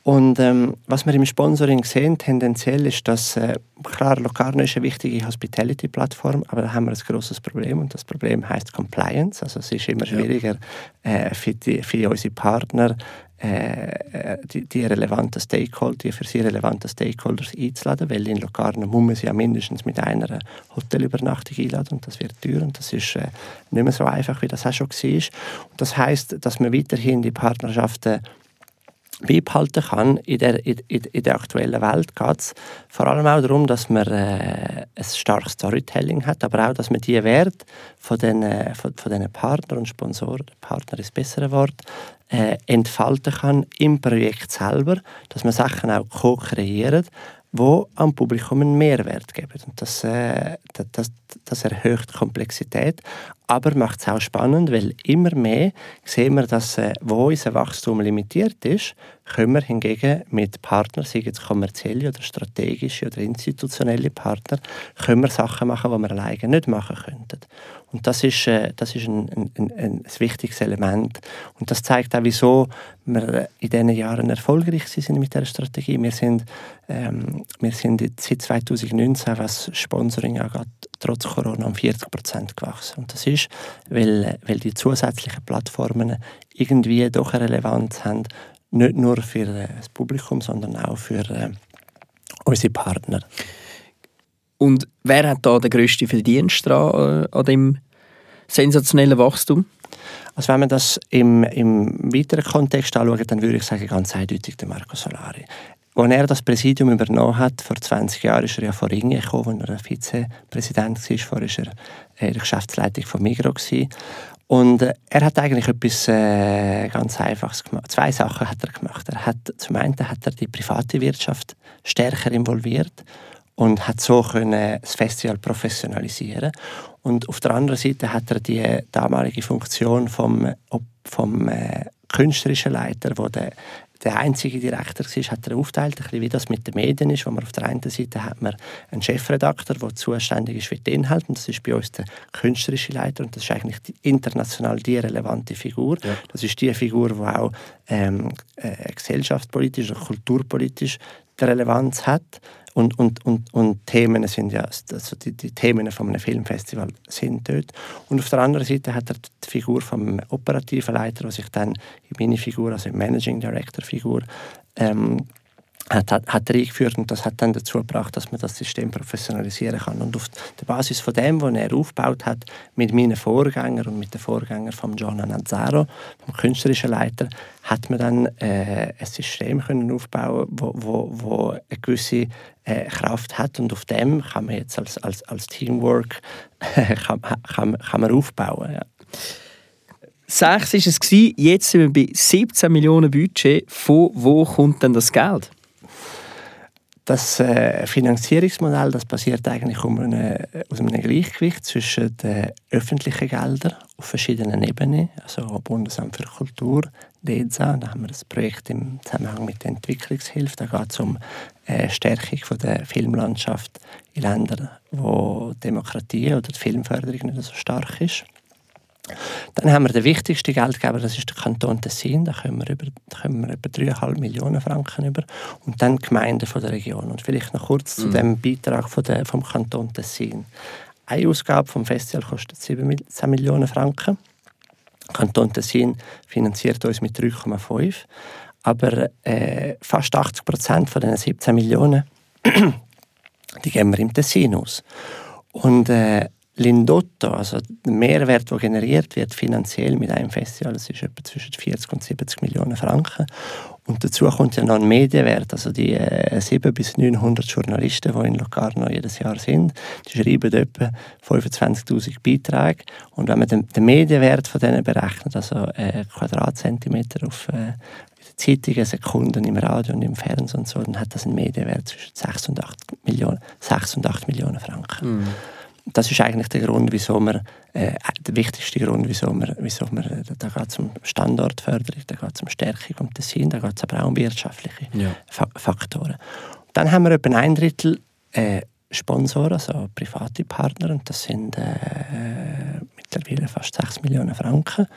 Und ähm, was wir im Sponsoring sehen, tendenziell ist, dass, äh, klar, Locarno ist eine wichtige Hospitality-Plattform, aber da haben wir ein großes Problem und das Problem heißt Compliance. Also es ist immer schwieriger äh, für, die, für unsere Partner, äh, äh, die, die relevanten Stakeholder, die für sie relevanten Stakeholders einzuladen, weil in Locarno muss man sie ja mindestens mit einer Hotelübernachtung einladen und das wird teuer und das ist äh, nicht mehr so einfach, wie das auch schon war. Und das heißt, dass man weiterhin die Partnerschaften beibehalten kann in der, in, in der aktuellen Welt, geht es vor allem auch darum, dass man äh, ein starkes Storytelling hat, aber auch, dass man die Werte von den, äh, von, von den Partnern und Sponsoren, Partner ist das bessere Wort, äh, entfalten kann im Projekt selber, dass man Sachen auch co-kreiert, wo am Publikum einen Mehrwert geben. Und das, äh, das, das erhöht die Komplexität, aber macht es auch spannend, weil immer mehr sehen wir, dass äh, wo unser Wachstum limitiert ist, können wir hingegen mit Partnern, sei es kommerzielle oder strategische oder institutionelle Partner, können wir Sachen machen, die wir alleine nicht machen könnten. Und das ist, äh, das ist ein, ein, ein, ein wichtiges Element. Und das zeigt auch, wieso wir in diesen Jahren erfolgreich sind mit dieser Strategie. Wir sind, ähm, wir sind seit 2019, was Sponsoring angeht, trotz Corona um 40 Prozent gewachsen. Und das ist, weil, weil die zusätzlichen Plattformen irgendwie doch eine Relevanz haben, nicht nur für äh, das Publikum, sondern auch für äh, unsere Partner. Und wer hat da den grössten Verdienst dran, äh, an dem sensationellen Wachstum? Also wenn man das im, im weiteren Kontext anschaut, dann würde ich sagen, ganz eindeutig der Marco Solari. Als er das Präsidium übernommen hat, vor 20 Jahren, ist er ja vor Ringe gekommen, als er Vizepräsident war. Vorher war er in der Geschäftsleitung von Migro. Und äh, er hat eigentlich etwas äh, ganz Einfaches gemacht. Zwei Sachen hat er gemacht. Er hat, zum einen hat er die private Wirtschaft stärker involviert und hat so können das Festival professionalisieren und auf der anderen Seite hat er die damalige Funktion vom, vom äh, künstlerischen Leiter, wo der, der einzige Direktor war, hat er aufteilt, ein bisschen wie das mit den Medien ist, wo man auf der einen Seite hat man einen Chefredakteur, der zuständig ist für den Inhalt und das ist bei uns der künstlerische Leiter und das ist eigentlich die, international die relevante Figur. Ja. Das ist die Figur, die auch ähm, äh, gesellschaftspolitisch oder kulturpolitisch Relevanz hat. Und, und, und, und Themen sind ja, also die, die Themen von einem Filmfestival sind dort. Und auf der anderen Seite hat er die Figur vom operativen Leiter, was sich dann in meine Figur, also in Managing Director Figur, ähm, hat, hat, hat er eingeführt und das hat dann dazu gebracht, dass man das System professionalisieren kann. Und auf der Basis von dem, was er aufgebaut hat, mit meinen Vorgängern und mit den Vorgängern von John Nazzaro, dem künstlerischen Leiter, hat man dann äh, ein System können aufbauen, wo, wo, wo eine gewisse äh, Kraft hat und auf dem kann man jetzt als, als, als Teamwork kann, kann, kann man aufbauen. Ja. Sechs war es, jetzt sind wir bei 17 Millionen Budget. Von wo kommt denn das Geld? Das äh, Finanzierungsmodell das basiert eigentlich um eine, aus einem Gleichgewicht zwischen den öffentlichen Geldern auf verschiedenen Ebenen, also Bundesamt für Kultur, DESA, da haben wir das Projekt im Zusammenhang mit der Entwicklungshilfe, da geht es um äh, Stärkung von der Filmlandschaft in Ländern, wo Demokratie oder die Filmförderung nicht so stark ist. Dann haben wir den wichtigsten Geldgeber, das ist der Kanton Tessin. Da kommen wir über, da kommen wir etwa 3,5 Millionen Franken über. Und dann die Gemeinden von der Region. Und vielleicht noch kurz mhm. zu dem Beitrag von der, vom Kanton Tessin. Eine Ausgabe vom Festival kostet 17 Millionen Franken. Der Kanton Tessin finanziert uns mit 3,5. Aber äh, fast 80 Prozent von diesen 17 Millionen <clears throat> die geben wir im Tessin aus. Und äh, Lindotto, also der Mehrwert, der generiert wird finanziell mit einem Festival, das ist etwa zwischen 40 und 70 Millionen Franken. Und dazu kommt ja noch ein Medienwert, also die äh, 700 bis 900 Journalisten, die in Locarno jedes Jahr sind, die schreiben etwa 25'000 Beiträge. Und wenn man den, den Medienwert von denen berechnet, also äh, Quadratzentimeter auf äh, Zeitungen, Sekunden im Radio und im Fernsehen und so, dann hat das einen Medienwert zwischen 6 und 8 Millionen, 6 und 8 Millionen Franken. Mm. Das ist eigentlich der Grund, wieso wir, äh, der wichtigste Grund, wieso wir, wieso wir äh, da geht es um Standortförderung, da geht es um Stärkung um Tessin, da geht es aber auch um wirtschaftliche ja. Faktoren. Dann haben wir etwa ein Drittel äh, Sponsoren, also private Partner, und das sind äh, mittlerweile fast 6 Millionen Franken,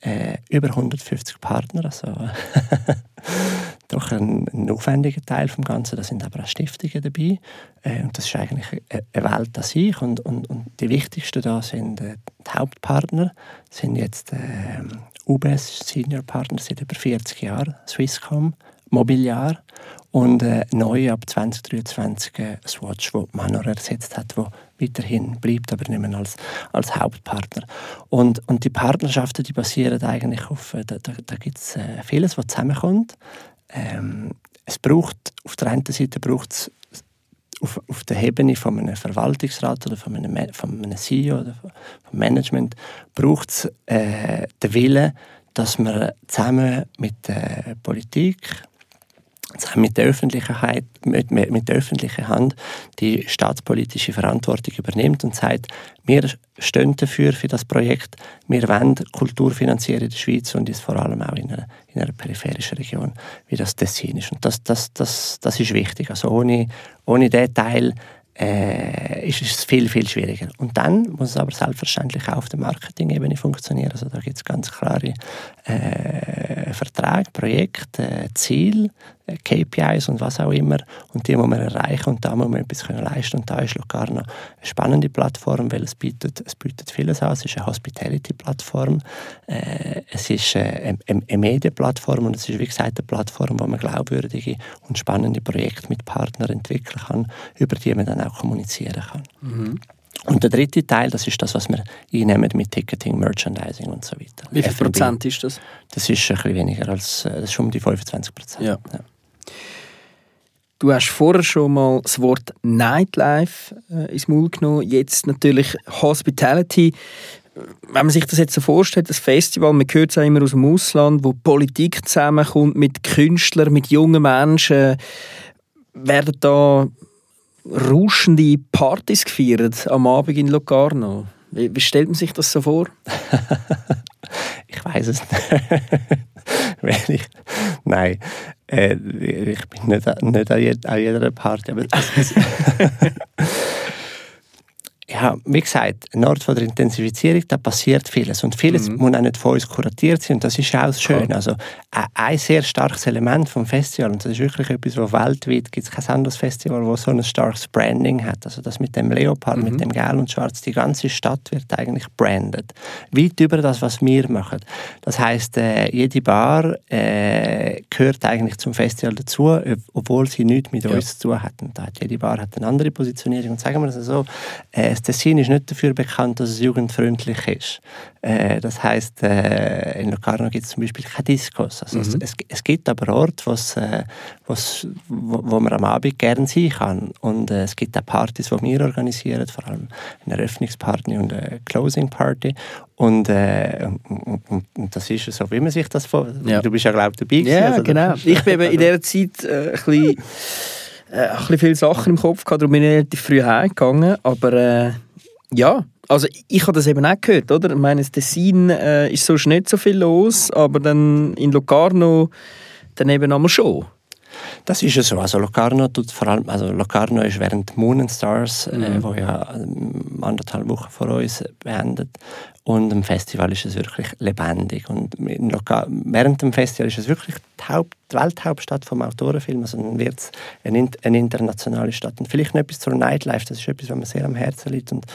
äh, über 150 Partner, also <laughs> doch ein, ein, aufwendiger Teil vom Ganzen. Da sind aber auch Stiftungen dabei. Äh, und das ist eigentlich eine Welt an sich. Und, und, und die wichtigsten da sind äh, die Hauptpartner, sind jetzt äh, UBS Senior Partner seit über 40 Jahren, Swisscom, Mobiliar und äh, neu ab 2023 äh, Swatch, wo Manor ersetzt hat, wo weiterhin bleibt, aber nicht mehr als, als Hauptpartner. Und, und die Partnerschaften, die basieren eigentlich auf, äh, da, da, da gibt es äh, vieles, was zusammenkommt. Ähm, es braucht, auf der einen Seite braucht es auf, auf der Ebene von einem Verwaltungsrat oder von einem, von einem CEO oder vom Management braucht es äh, den Willen, dass man zusammen mit der Politik, mit der Öffentlichkeit, mit, mit der öffentlichen Hand die staatspolitische Verantwortung übernimmt und sagt, wir stehen dafür für das Projekt, wir wollen Kultur finanzieren in der Schweiz und ist vor allem auch in einer, in einer peripherischen Region, wie das Tessin ist. Und das, das, das, das ist wichtig. Also ohne, ohne diesen Teil äh, ist es viel, viel schwieriger. Und dann muss es aber selbstverständlich auch auf der Marketing-Ebene funktionieren. Also da gibt es ganz klare äh, Verträge, Projekte, äh, Ziele, KPIs und was auch immer. Und die muss man erreichen und da muss man etwas können leisten. Und da ist Locarno eine spannende Plattform, weil es bietet, es bietet vieles aus. Es ist eine Hospitality-Plattform, äh, es ist eine, eine, eine Medienplattform und es ist, wie gesagt, eine Plattform, wo man glaubwürdige und spannende Projekte mit Partnern entwickeln kann, über die man dann auch kommunizieren kann. Mhm. Und der dritte Teil, das ist das, was wir einnehmen mit Ticketing, Merchandising und so weiter. Wie viel Prozent ist das? Das ist ein bisschen weniger als, äh, das ist um die 25 Prozent. Ja. ja. Du hast vorher schon mal das Wort Nightlife äh, ins Maul genommen, jetzt natürlich Hospitality. Wenn man sich das jetzt so vorstellt, das Festival, man hört es auch immer aus dem Ausland, wo Politik zusammenkommt mit Künstlern, mit jungen Menschen, werden da rauschende Partys gefeiert am Abend in Locarno. Wie, wie stellt man sich das so vor? <laughs> ich weiß es nicht. <laughs> ich, nein, äh, ich bin nicht, nicht an, jeder Party. Aber ja, wie gesagt, ein Ort von der Intensifizierung, da passiert vieles. Und vieles mhm. muss auch nicht von uns kuratiert sein. Und das ist auch schön. Cool. Also, ein sehr starkes Element vom Festival, und das ist wirklich etwas, wo weltweit gibt es kein anderes Festival, wo so ein starkes Branding hat. Also das mit dem Leopard, mhm. mit dem Gel und Schwarz, die ganze Stadt wird eigentlich branded. Weit über das, was wir machen. Das heißt, äh, jede Bar äh, gehört eigentlich zum Festival dazu, obwohl sie nichts mit ja. uns zu tun hat. Und da hat jede Bar hat eine andere Positionierung. Und sagen wir es so, äh, das Tessin ist nicht dafür bekannt, dass es jugendfreundlich ist. Äh, das heißt, äh, in Locarno gibt es zum Beispiel keine Diskos. Also mhm. es, es, gibt aber Orte, wo's, äh, wo's, wo, wo man am Abend gerne sein kann. Und äh, es gibt auch Partys, die wir organisieren, vor allem eine Eröffnungsparty und eine Closing Party. Und, äh, und, und, und, das ist so, wie man sich das vorstellt. Ja. Du bist ja, glaube ich, dabei. Ja, also, genau. Ich bin in <laughs> dieser Zeit äh, ein bisschen äh, ein bisschen viele Sachen im Kopf gehabt, darum bin ich relativ früh heimgegangen. Aber äh, ja, also ich habe das eben auch gehört, oder? Ich meine, in Tessin äh, ist sonst nicht so viel los, aber dann in Locarno dann eben einmal schon. Das ist ja so. Also Locarno tut vor allem, also Locarno ist während Moon and Stars, äh, mhm. äh, wo ja ähm, anderthalb Wochen vor uns beendet, und im Festival ist es wirklich lebendig. Und während dem Festival ist es wirklich die, Haupt die Welthauptstadt vom Autorenfilm. Also dann wird es eine, eine, internationale Stadt. Und vielleicht noch etwas zur Nightlife. Das ist etwas, was mir sehr am Herzen liegt. Und,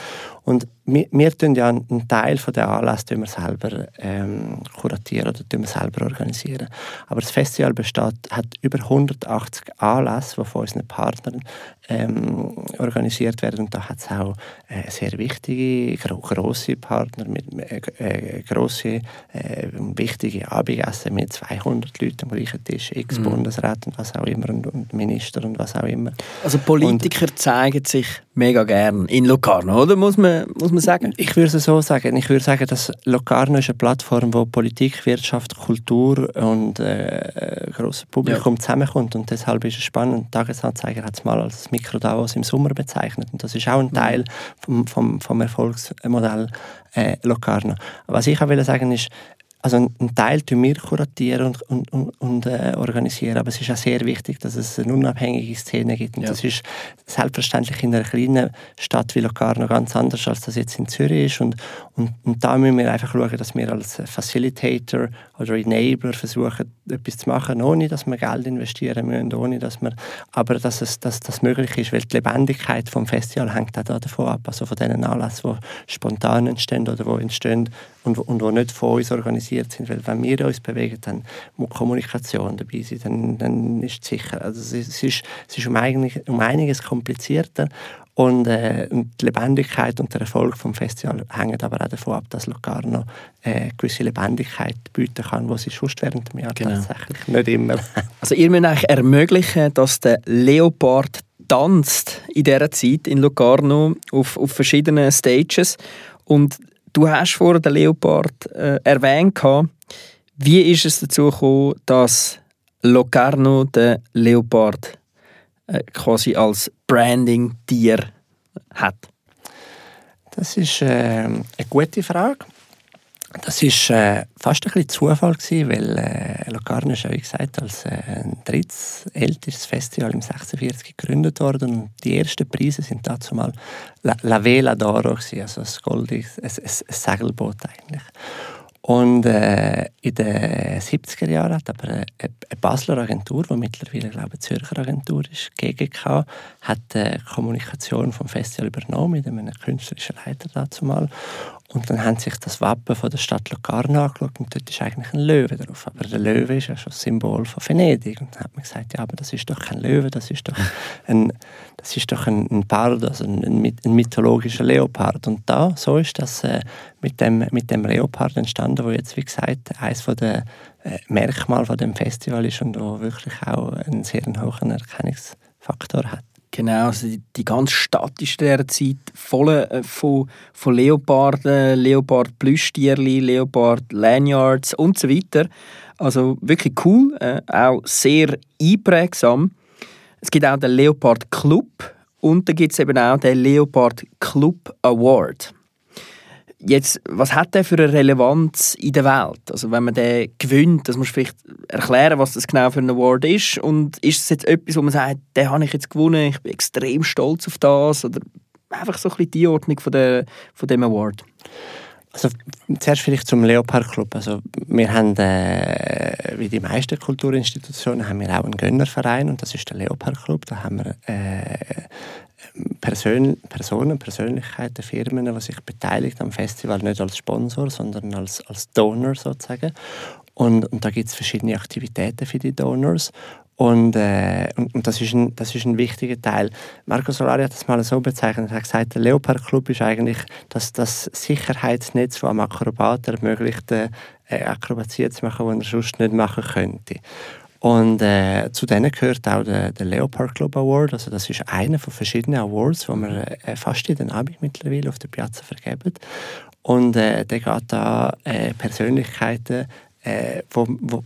und wir, wir tun ja einen Teil von der Anlass wir selber ähm, kuratieren oder wir selber organisieren. Aber das Festival besteht, hat über 180 Anlässe, die von unseren Partnern ähm, organisiert werden. Und da hat es auch äh, sehr wichtige, gro grosse Partner mit äh, äh, grosse, äh, wichtige Abendessen mit 200 Leuten am gleichen Tisch, Ex-Bundesrat mhm. und was auch immer und, und, Minister und was auch immer. Also Politiker und, zeigen sich mega gern in Locarno, oder? Muss man, muss man sagen? Ich würde es so sagen. Ich würde sagen, dass Locarno ist eine Plattform, wo Politik, Wirtschaft, Kultur und äh, grosses Publikum ja. zusammenkommt und deshalb ist es spannend. Tagesanzeiger hat es mal als Mikro Davos im Sommer bezeichnet und das ist auch ein mhm. Teil vom, vom, vom Erfolgsmodell äh, Locarno. Was ich auch will sagen ist, also einen Teil tun wir kuratieren und, und, und, und äh, organisieren, aber es ist auch sehr wichtig, dass es eine unabhängige Szene gibt. Und ja. das ist selbstverständlich in einer kleinen Stadt wie Locarno ganz anders, als das jetzt in Zürich ist. Und, und, und da müssen wir einfach schauen, dass wir als Facilitator oder Enabler versuchen, etwas zu machen, ohne dass wir Geld investieren müssen, ohne dass wir, aber dass es dass das möglich ist, weil die Lebendigkeit vom Festival hängt auch davon ab, also von diesen Anlässen, die spontan entstehen oder die entstehen und, und die nicht von uns organisiert sind. Weil wenn wir uns bewegen, dann muss Kommunikation dabei sein, dann, dann ist es sicher. Also es, ist, es ist um, eigentlich, um einiges komplizierter und, äh, die Lebendigkeit und der Erfolg vom Festival hängen aber auch davon ab, dass Locarno äh, gewisse Lebendigkeit bieten kann, die sie sonst während dem Jahr genau. tatsächlich nicht immer <laughs> Also ihr müsst eigentlich ermöglichen, dass der Leopard tanzt in dieser Zeit in Locarno auf, auf verschiedenen Stages und Du hast vorher den Leopard äh, erwähnt. Wie ist es dazu gekommen, dass Locarno den Leopard äh, quasi als Branding-Tier hat? Das ist äh, eine gute Frage. Das war äh, fast ein bisschen Zufall, gewesen, weil äh, Locarno ist wie gesagt, als äh, ein drittes ältestes Festival im 46 gegründet worden. Und die ersten Preise sind dazu mal La, La Vela d'Oro, also ein, goldiges, ein, ein, Segelboot eigentlich. Und äh, in den 70er Jahren hat aber eine, eine Basler Agentur, die mittlerweile glaube ich, Zürcher Agentur ist, GGK, hat die Kommunikation vom Festival übernommen mit einem künstlerischen Leiter dazu mal. Und dann haben sich das Wappen von der Stadt Locarno angeschaut und dort ist eigentlich ein Löwe drauf. Aber der Löwe ist ja schon das Symbol von Venedig. Und dann hat man gesagt, ja, aber das ist doch kein Löwe, das ist doch ein, das ist doch ein, ein Pard, also ein, ein, mythologischer Leopard. Und da, so ist das äh, mit, dem, mit dem Leopard entstanden, wo jetzt, wie gesagt, eines der äh, Merkmale von dem Festival ist und wo wirklich auch einen sehr hohen Erkennungsfaktor hat. Genau, also die, die ganze Stadt ist Zeit voll äh, von, von Leoparden, Leopard Plüschtierli, Leopard Lanyards und so weiter. Also wirklich cool, äh, auch sehr einprägsam. Es gibt auch den Leopard Club und dann gibt es eben auch den Leopard Club Award. Jetzt, was hat der für eine Relevanz in der Welt? Also wenn man den gewinnt, das muss vielleicht erklären, was das genau für ein Award ist. Und ist es jetzt etwas, wo man sagt, den habe ich jetzt gewonnen, ich bin extrem stolz auf das? Oder einfach so ein bisschen die Ordnung von, der, von dem Award? Also zuerst vielleicht zum Leopard Club. Also wir haben, äh, wie die meisten Kulturinstitutionen, haben wir auch einen Gönnerverein und das ist der Leopard Club. Da haben wir äh, Persön Personen, Persönlichkeiten, Firmen, die sich beteiligt am Festival, nicht als Sponsor, sondern als, als Donor sozusagen. Und, und da gibt es verschiedene Aktivitäten für die Donors. Und, äh, und, und, das, ist ein, das ist ein wichtiger Teil. Marco Solari hat das mal so bezeichnet. Er hat gesagt, der Leopard Club ist eigentlich das, das Sicherheitsnetz, das am Akrobaten ermöglicht, äh, Akrobatie zu machen, die er sonst nicht machen könnte. Und äh, zu denen gehört auch der, der, Leopard Club Award. Also das ist einer von verschiedenen Awards, die wir äh, fast jeden Abend mittlerweile auf der Piazza vergeben. Und äh, der geht da äh, Persönlichkeiten, äh, wo, wo,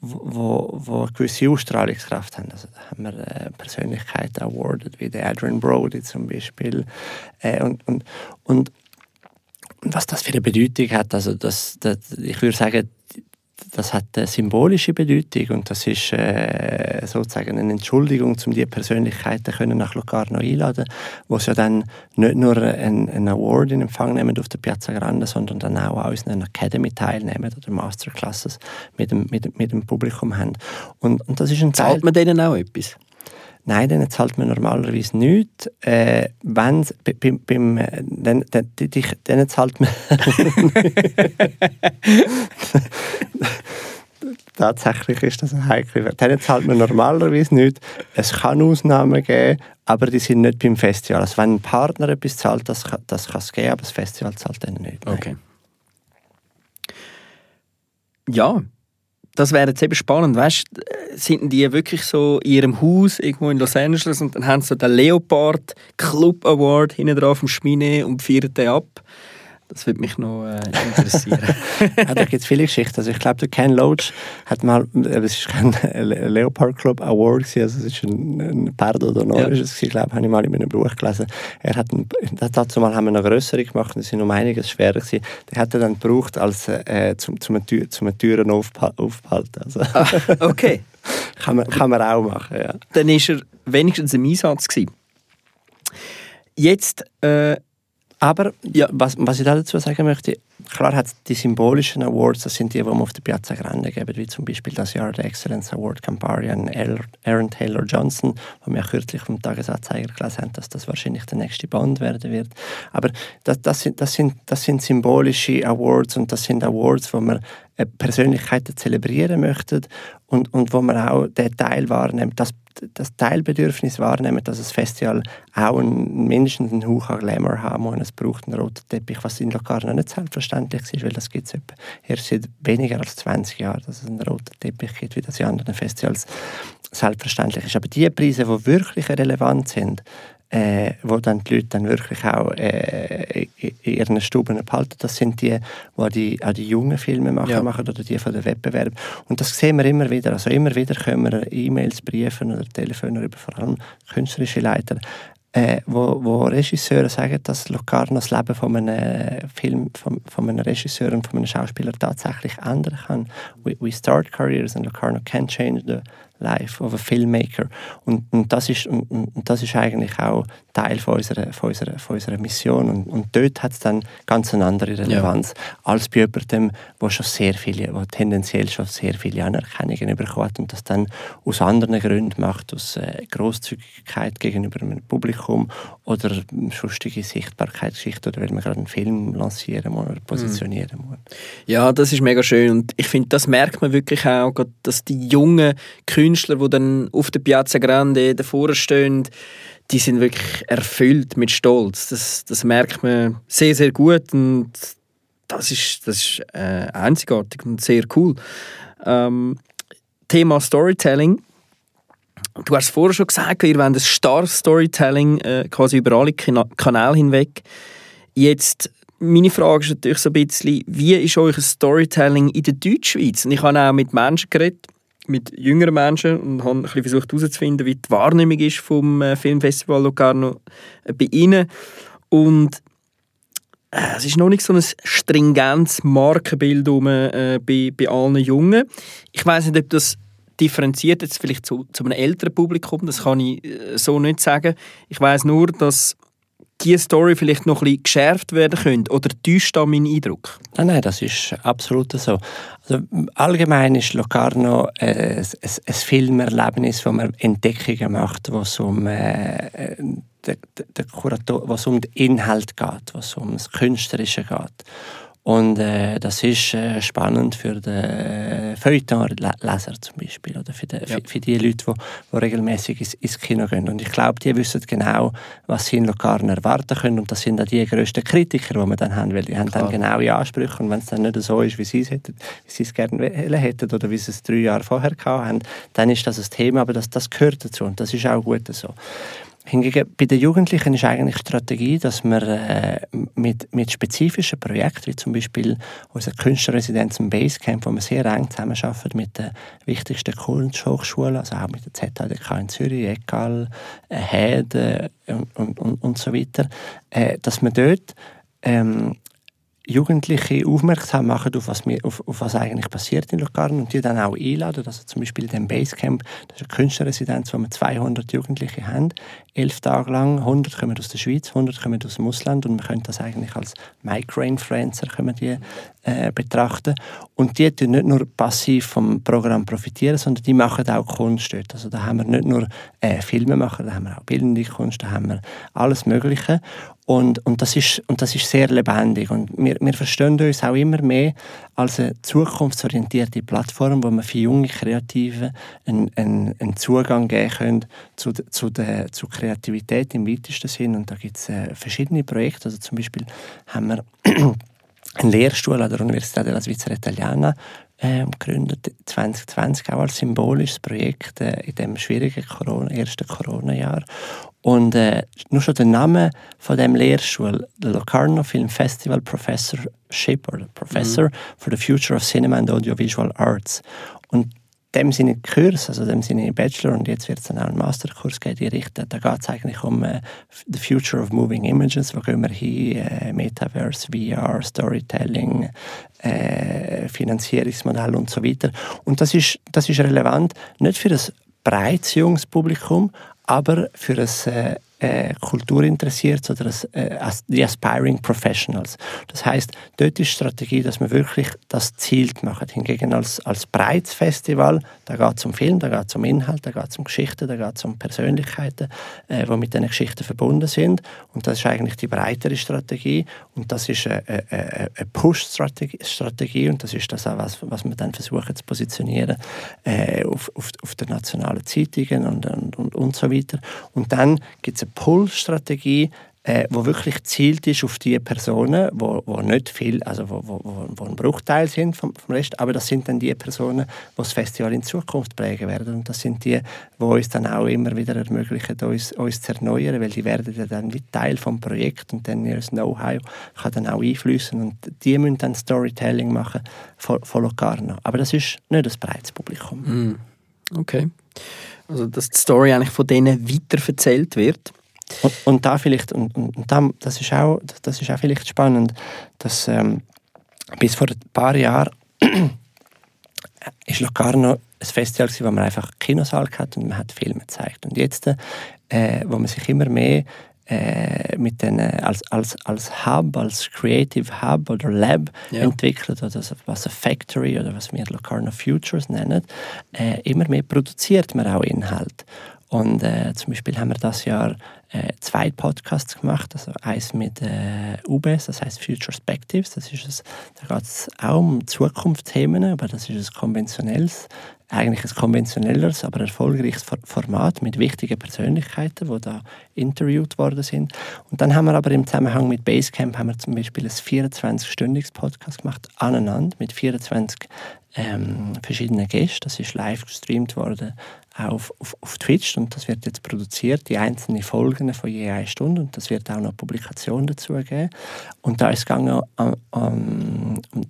wo, wo eine gewisse Ausstrahlungskraft haben. Also da haben wir äh, Persönlichkeiten awarded, wie der Adrian Brody zum Beispiel. Äh, und, und, und, und was das für eine Bedeutung hat, also das, das, ich würde sagen, das hat eine symbolische Bedeutung und das ist äh, sozusagen eine Entschuldigung, um die Persönlichkeiten können nach Locarno einladen, wo sie ja dann nicht nur einen, Award in Empfang nehmen auf der Piazza Grande, sondern dann auch an unseren Academy teilnehmen oder Masterclasses mit dem, mit, mit dem Publikum haben. Und, und das ist ein Zahlt man denen auch etwas? Nein, dann zahlt man normalerweise nichts. Äh, wenn beim, beim, äh, dann, dann, dann zahlt man <laughs> Tatsächlich ist das ein heikel. Dann zahlt man normalerweise nichts. Es kann Ausnahmen geben, aber die sind nicht beim Festival. Also wenn ein Partner etwas zahlt, das das kann es geben, aber das Festival zahlt dann nicht. Okay. Ja, das wäre jetzt eben spannend, weißt, sind die wirklich so in ihrem Haus irgendwo in Los Angeles und dann haben sie so den Leopard Club Award hinten drauf im Schmine und feiern den ab. Das würde mich noch äh, interessieren. <laughs> ja, da gibt es viele Geschichten. Also ich glaube, der Ken Loach hat mal, äh, es ist kein Leopard Club Award, also es ist ein, ein Pardo d'Onor, ja. ich glaube, habe ich mal in meinem Buch gelesen. Er hat, ein, dazu mal haben wir noch größere gemacht, die sind um einiges schwerer gewesen. Der hat er dann gebraucht, als äh, zum, zum, Tür, zum Türen aufzuhalten. Also. Ah, okay. <laughs> kann, man, kann man auch machen, ja. Dann war er wenigstens im Einsatz gewesen. Jetzt äh, aber ja, was, was ich dazu sagen möchte, klar hat die symbolischen Awards, das sind die, die man auf der Piazza Grande geben, wie zum Beispiel das Jahr der Excellence Award Campari an Aaron Taylor Johnson, wo wir kürzlich vom Tagesanzeiger gelesen haben, dass das wahrscheinlich der nächste Bond werden wird. Aber das, das, sind, das, sind, das sind symbolische Awards und das sind Awards, wo man Persönlichkeiten zelebrieren möchte und, und wo man auch den Teil wahrnimmt, das, das Teilbedürfnis wahrnehmen, dass das Festival auch einen, mindestens einen Hauch an Glamour haben muss. Es braucht einen roten Teppich, was in Locarno nicht selbstverständlich ist, weil das gibt es erst seit weniger als 20 Jahren, dass es einen roten Teppich gibt, wie das in anderen Festivals selbstverständlich ist. Aber die Preise, die wirklich relevant sind, äh, wo dann die Leute dann wirklich auch äh, in ihren Stuben behalten. Das sind die, die die, auch die jungen Filme machen, ja. machen oder die von den Wettbewerben. Und das sehen wir immer wieder. Also immer wieder können wir E-Mails, Briefe oder Telefone über vor allem künstlerische Leiter äh, wo, wo Regisseure sagen, dass Locarno das Leben von einem Film, von, von einem Regisseur und von einem Schauspieler tatsächlich ändern kann. We, we start careers and Locarno can change the life of a filmmaker. Und, und, das, ist, und, und das ist eigentlich auch Teil von unserer, von unserer, von unserer Mission. Und, und dort hat es dann ganz eine andere Relevanz ja. als bei jemandem, der schon sehr viele, wo tendenziell schon sehr viele Anerkennungen bekommt und das dann aus anderen Gründen macht, aus äh, Großzügigkeit gegenüber einem Publikum oder sonstige Sichtbarkeitsgeschichte oder weil man gerade einen Film lancieren muss oder positionieren muss. Ja, das ist mega schön und ich finde, das merkt man wirklich auch, dass die jungen Künstler Künstler, die dann auf der Piazza Grande davor stehen, die sind wirklich erfüllt mit Stolz. Das, das merkt man sehr, sehr gut und das ist, das ist äh, einzigartig und sehr cool. Ähm, Thema Storytelling. Du hast vorher schon gesagt, ihr wollt ein starres Storytelling äh, quasi über alle Kanäle hinweg. Jetzt meine Frage ist natürlich so ein bisschen, wie ist euer Storytelling in der Deutschschweiz? Und ich habe auch mit Menschen geredet, mit jüngeren Menschen und habe versucht herauszufinden, wie die Wahrnehmung ist vom äh, Filmfestival Locarno äh, bei ihnen. Und äh, es ist noch nicht so ein stringentes Markenbild um, äh, bei, bei allen Jungen. Ich weiß nicht, ob das differenziert jetzt vielleicht zu, zu einem älteren Publikum, das kann ich so nicht sagen. Ich weiß nur, dass diese Story vielleicht noch ein bisschen geschärft werden könnte? Oder täuscht da mein Eindruck? Nein, nein, das ist absolut so. Also, allgemein ist Locarno äh, ein, ein Filmerlebnis, wo man Entdeckungen macht, wo es um, äh, den, den Kurator, was um den Inhalt geht, was um das Künstlerische geht. Und äh, das ist äh, spannend für den äh, Feuilleton-Leser zum Beispiel oder für die, ja. für, für die Leute, die, die regelmäßig ins, ins, Kino gehen. Und ich glaube, die wissen genau, was sie in Locarno erwarten können. Und das sind auch die grössten Kritiker, die wir dann haben, weil die Klar. haben dann genaue Ansprüche. Und wenn es dann nicht so ist, wie sie es hätten, wie sie es gerne hätten oder wie sie es drei Jahre vorher hatten, dann ist das ein Thema, aber das, das gehört dazu und das ist auch gut so. Hingegen bei den Jugendlichen ist eigentlich die Strategie, dass wir äh, mit, mit spezifischen Projekten, wie zum Beispiel unsere Künstlerresidenz im Basecamp, wo wir sehr eng zusammenarbeiten mit den wichtigsten Kunsthochschulen, also auch mit der ZHDK in Zürich, ECAL, äh, HED äh, und, und, und, so weiter, äh, dass wir dort ähm, Jugendliche aufmerksam machen, auf was, auf, auf was eigentlich passiert in Locarno und die dann auch einladen. Also zum Beispiel in dem Basecamp, das ist eine Künstlerresidenz, wo wir 200 Jugendliche haben, elf Tage lang, 100 kommen aus der Schweiz, 100 kommen aus dem Ausland und man könnte das eigentlich als Micro-Influencer äh, betrachten. Und die tun nicht nur passiv vom Programm profitieren, sondern die machen auch Kunst dort. Also da haben wir nicht nur äh, Filme machen, da haben wir auch bildende Kunst, da haben wir alles Mögliche. Und, und, das ist, und das ist sehr lebendig. Und wir, wir verstehen uns auch immer mehr als eine zukunftsorientierte Plattform, wo wir für junge Kreative einen, einen, einen Zugang geben können zu, zu, der, zu Kreativität im weitesten Sinn. Und da gibt es äh, verschiedene Projekte. Also zum Beispiel haben wir <clears throat> einen Lehrstuhl an der Università della Svizzera Italiana äh, gegründet, 2020 auch als symbolisches Projekt äh, in dem schwierigen Corona, ersten Corona-Jahr. Und äh, nur schon der Name von dem Lehrstuhl, der Locarno Film Festival Professorship oder Professor mhm. for the Future of Cinema and Audiovisual Arts. Und dem Sinne Kurs, also dem Sinne Bachelor und jetzt wird es dann auch einen Masterkurs geben, die Richtung. Da geht es eigentlich um äh, the future of moving images, wo gehen wir hin, äh, Metaverse, VR, Storytelling, äh, Finanzierungsmodell und so weiter. Und das ist, das ist relevant, nicht für das breites junges Publikum, aber für ein äh, kulturinteressiert oder als, äh, als die Aspiring Professionals. Das heißt, dort ist die Strategie, dass man wirklich das Ziel macht. Hingegen als, als breites Festival, da geht es um Film, da geht es um Inhalt, da geht es um Geschichten, da geht es um Persönlichkeiten, äh, die mit diesen Geschichten verbunden sind. Und das ist eigentlich die breitere Strategie. Und das ist eine, eine, eine Push-Strategie und das ist das auch, was, was wir dann versuchen zu positionieren äh, auf, auf, auf den nationalen Zeitungen und, und, und, und so weiter. Und dann gibt es Pull-Strategie, äh, wo wirklich zielt ist auf die Personen, wo, wo nicht viel, also wo, wo, wo ein Bruchteil sind vom, vom Rest, aber das sind dann die Personen, die das Festival in Zukunft prägen werden und das sind die, die uns dann auch immer wieder ermöglichen, uns, uns zu erneuern, weil die werden dann wie Teil vom Projekt und dann ihr Know-how kann dann auch einflüssen und die müssen dann Storytelling machen von, von Locarno. Aber das ist nicht das breites Publikum. Mm. Okay. Also dass die Story eigentlich von denen weiterverzählt wird Und, und da vielleicht, und, und, und da, das, ist auch, das ist auch vielleicht spannend, dass ähm, bis vor ein paar Jahren <clears throat> ist Locarno ein Festival gewesen, wo man einfach Kinosaal hat und man hat Filme gezeigt. Und jetzt, äh, wo man sich immer mehr äh, mit den, äh, als, als, als Hub, als Creative Hub oder Lab Ja. entwickelt, oder so- was eine Factory oder was wir Locarno Futures nennen, äh, immer mehr produziert man auch Inhalt. Und äh, zum Beispiel haben wir das Jahr äh, zwei Podcasts gemacht, also eins mit äh, UBS, das heißt Future Perspectives, das ist es, da geht es auch um Zukunftsthemen, aber das ist ein konventionelles, eigentlich ein konventionelleres, aber erfolgreiches For- Format mit wichtigen Persönlichkeiten, die da interviewt worden sind. Und dann haben wir aber im Zusammenhang mit Basecamp haben wir zum Beispiel ein 24-stündiges Podcast gemacht, aneinander, mit 24 ähm, verschiedenen Gästen. Das ist live gestreamt worden auf, auf, auf Twitch und das wird jetzt produziert, die einzelnen Folgen von je eine Stunde und das wird auch noch Publikationen dazu geben. Und da ist es gegangen um, um, um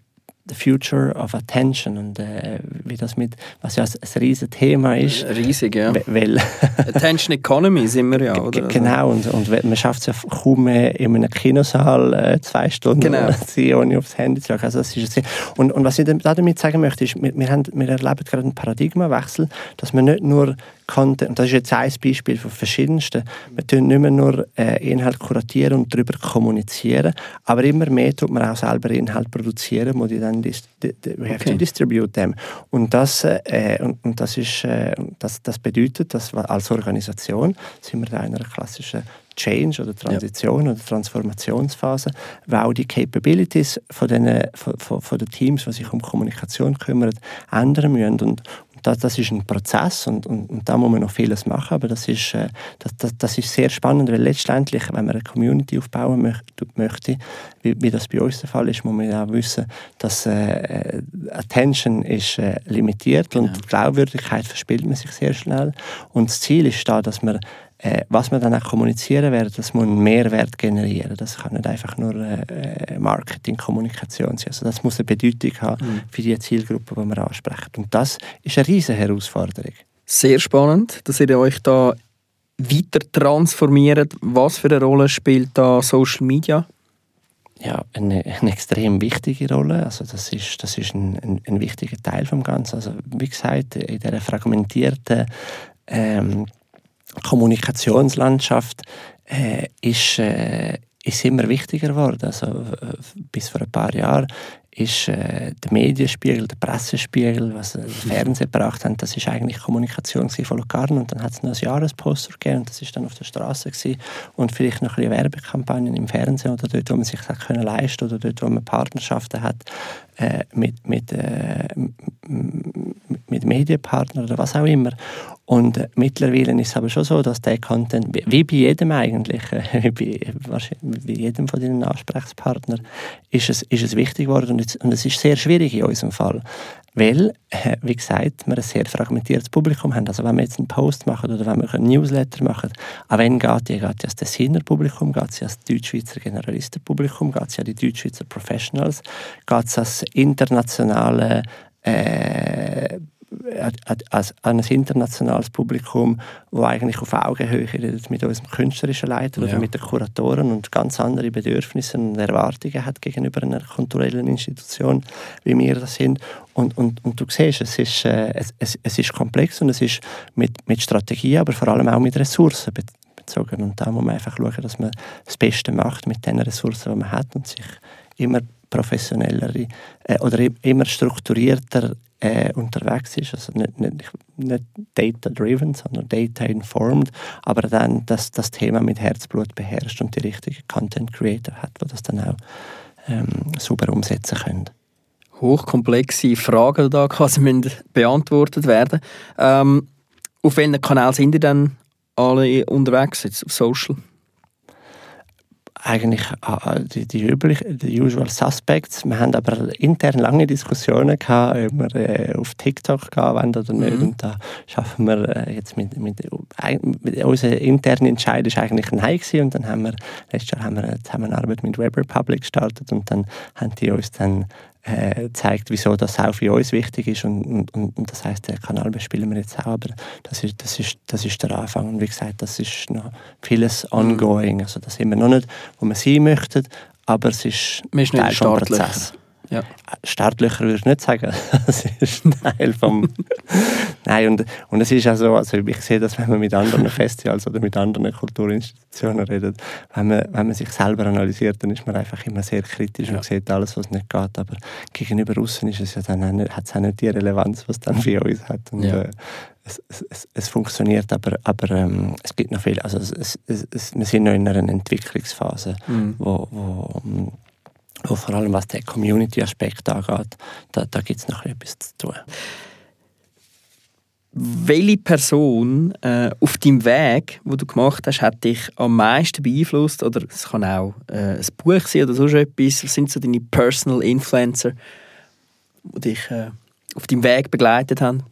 the future of attention und äh, wie das mit, was ja ein, riesiges Thema ist, Riesig, ja. we- weil <laughs> Attention Economy sind wir ja, oder? Also, Genau, und, und man schafft es ja kaum mehr in einem Kinosaal äh, zwei Stunden Genau. <laughs> zu ohne aufs Handy zu schauen. Also das ist und, und was ich da- damit sagen möchte, ist, wir, wir, haben, wir erleben gerade einen Paradigmawechsel, dass man nicht nur Content, und das ist jetzt ein Beispiel von verschiedensten, wir tun nicht mehr nur äh, Inhalt kuratieren und darüber kommunizieren, aber immer mehr tut man auch selber Inhalt produzieren, wo die dann we have Okay. to distribute them. Und das, äh, und, und das, ist, äh, das, das bedeutet, dass wir als Organisation sind wir in einer klassischen Change oder Transition oder Transformationsphase, weil auch die Capabilities von den, von, von, von den Teams, die sich um Kommunikation kümmern, ändern müssen. Und, und das, das ist ein Prozess und, und, und da muss man noch vieles machen, aber das ist, äh, das, das, das ist sehr spannend, weil letztendlich, wenn man eine Community aufbauen möch, möchte, wie, wie das bei uns der Fall ist, muss man auch wissen, dass äh, Attention ist äh, limitiert und die Glaubwürdigkeit verspielt man sich sehr schnell. Und das Ziel ist da, dass man äh, was wir dann auch kommunizieren werden, das muss einen Mehrwert generieren. Das kann nicht einfach nur äh, Marketing, Kommunikation sein. Also das muss eine Bedeutung haben für die Zielgruppe, die wir ansprechen. Und das ist eine riesige Herausforderung. Sehr spannend, dass ihr euch da weiter transformiert. Was für eine Rolle spielt da Social Media? Ja, eine, eine extrem wichtige Rolle. Also das ist, das ist ein, ein, ein wichtiger Teil vom Ganzen. Also wie gesagt, in dieser fragmentierten ähm, Kommunikationslandschaft äh, ist, äh, ist immer wichtiger geworden. Also, äh, bis vor ein paar Jahren ist äh, der Medienspiegel, der Pressespiegel, was äh, das Fernsehen gebracht hat, das ist eigentlich Kommunikation von Locarno. Und dann hat es noch ein Jahresposter gegeben und das ist dann auf der Straße gewesen. und vielleicht noch ein bisschen Werbekampagnen im Fernsehen oder dort, wo man sich das können leisten oder dort, wo man Partnerschaften hat äh, mit, mit, äh, mit Medienpartnern oder was auch immer. Und mittlerweile ist es aber schon so, dass der Content, wie, bei jedem eigentlich, <laughs> wie bei, jedem von deinen Ansprechpartnern, ist es, ist es wichtig geworden und, es ist sehr schwierig in unserem Fall. Weil, <laughs> wie gesagt, wir ein sehr fragmentiertes Publikum haben. Also wenn wir jetzt einen Post machen oder wenn wir einen Newsletter machen, an wen geht die? Geht die ans Tessiner Publikum? Geht sie ans Deutschschweizer Generalistenpublikum? Geht sie an die Deutschschweizer Professionals? Geht es ans internationale äh, an, ein internationales Publikum, das eigentlich auf Augenhöhe redet mit unserem künstlerischen Leiter Ja. oder mit den Kuratoren und ganz andere Bedürfnisse und Erwartungen hat gegenüber einer kulturellen Institution, wie wir das sind. Und, und, und du siehst, es ist, äh, es, es, es ist komplex und es ist mit, mit Strategie, aber vor allem auch mit Ressourcen be- bezogen. Und da muss man einfach schauen, dass man das Beste macht mit den Ressourcen, die man hat und sich immer professionellere äh, oder immer strukturierter äh, unterwegs ist. Also nicht, nicht, nicht data-driven, sondern data-informed, aber dann das, das Thema mit Herzblut beherrscht und die richtigen Content-Creator hat, die das dann auch ähm, super umsetzen können. Hochkomplexe Fragen, die da quasi müssen beantwortet werden. Ähm, auf welchen Kanal sind ihr dann alle unterwegs, jetzt auf Social? Eigentlich äh, die, die, üblich, die usual suspects. Wir haben aber intern lange Diskussionen gehabt, ob wir äh, auf TikTok gehen wollen oder nicht. Mhm. Und da schaffen wir äh, jetzt mit, mit, mit unser interner Entscheid ist eigentlich ein Nein gewesen. und dann haben wir letztes Jahr haben wir eine Zusammenarbeit mit Web Republic gestartet und dann haben die uns dann äh, zeigt, wieso das auch für uns wichtig ist. Und, und, und das heißt, den Kanal bespielen wir jetzt auch, aber das ist, das ist, das ist der Anfang. Und wie gesagt, das ist noch vieles ongoing, also das sind wir noch nicht, wo wir sein möchten, aber es ist, Wir sind Teil vom. Prozess. Ja. Startlöcher würde ich nicht sagen. <laughs> Das ist Teil vom. <laughs> Nein, und, und es ist auch so, also ich sehe das, wenn man mit anderen Festivals oder mit anderen Kulturinstitutionen redet, wenn man, wenn man sich selber analysiert, dann ist man einfach immer sehr kritisch Ja. und sieht alles, was nicht geht. Aber gegenüber außen ist es ja dann hat es auch nicht die Relevanz, was es dann für uns hat. Und, Ja. äh, es, es, es, funktioniert, aber, aber ähm, es gibt noch viel. Also es, wir sind noch in einer Entwicklungsphase, Mhm. wo, wo, wo vor allem was den Community-Aspekt angeht, da, da gibt es noch etwas zu tun. Welche Person äh, auf deinem Weg, wo du gemacht hast, hat dich am meisten beeinflusst? Oder es kann auch äh, ein Buch sein oder so etwas. Was sind so deine Personal Influencer, die dich äh, auf deinem Weg begleitet haben?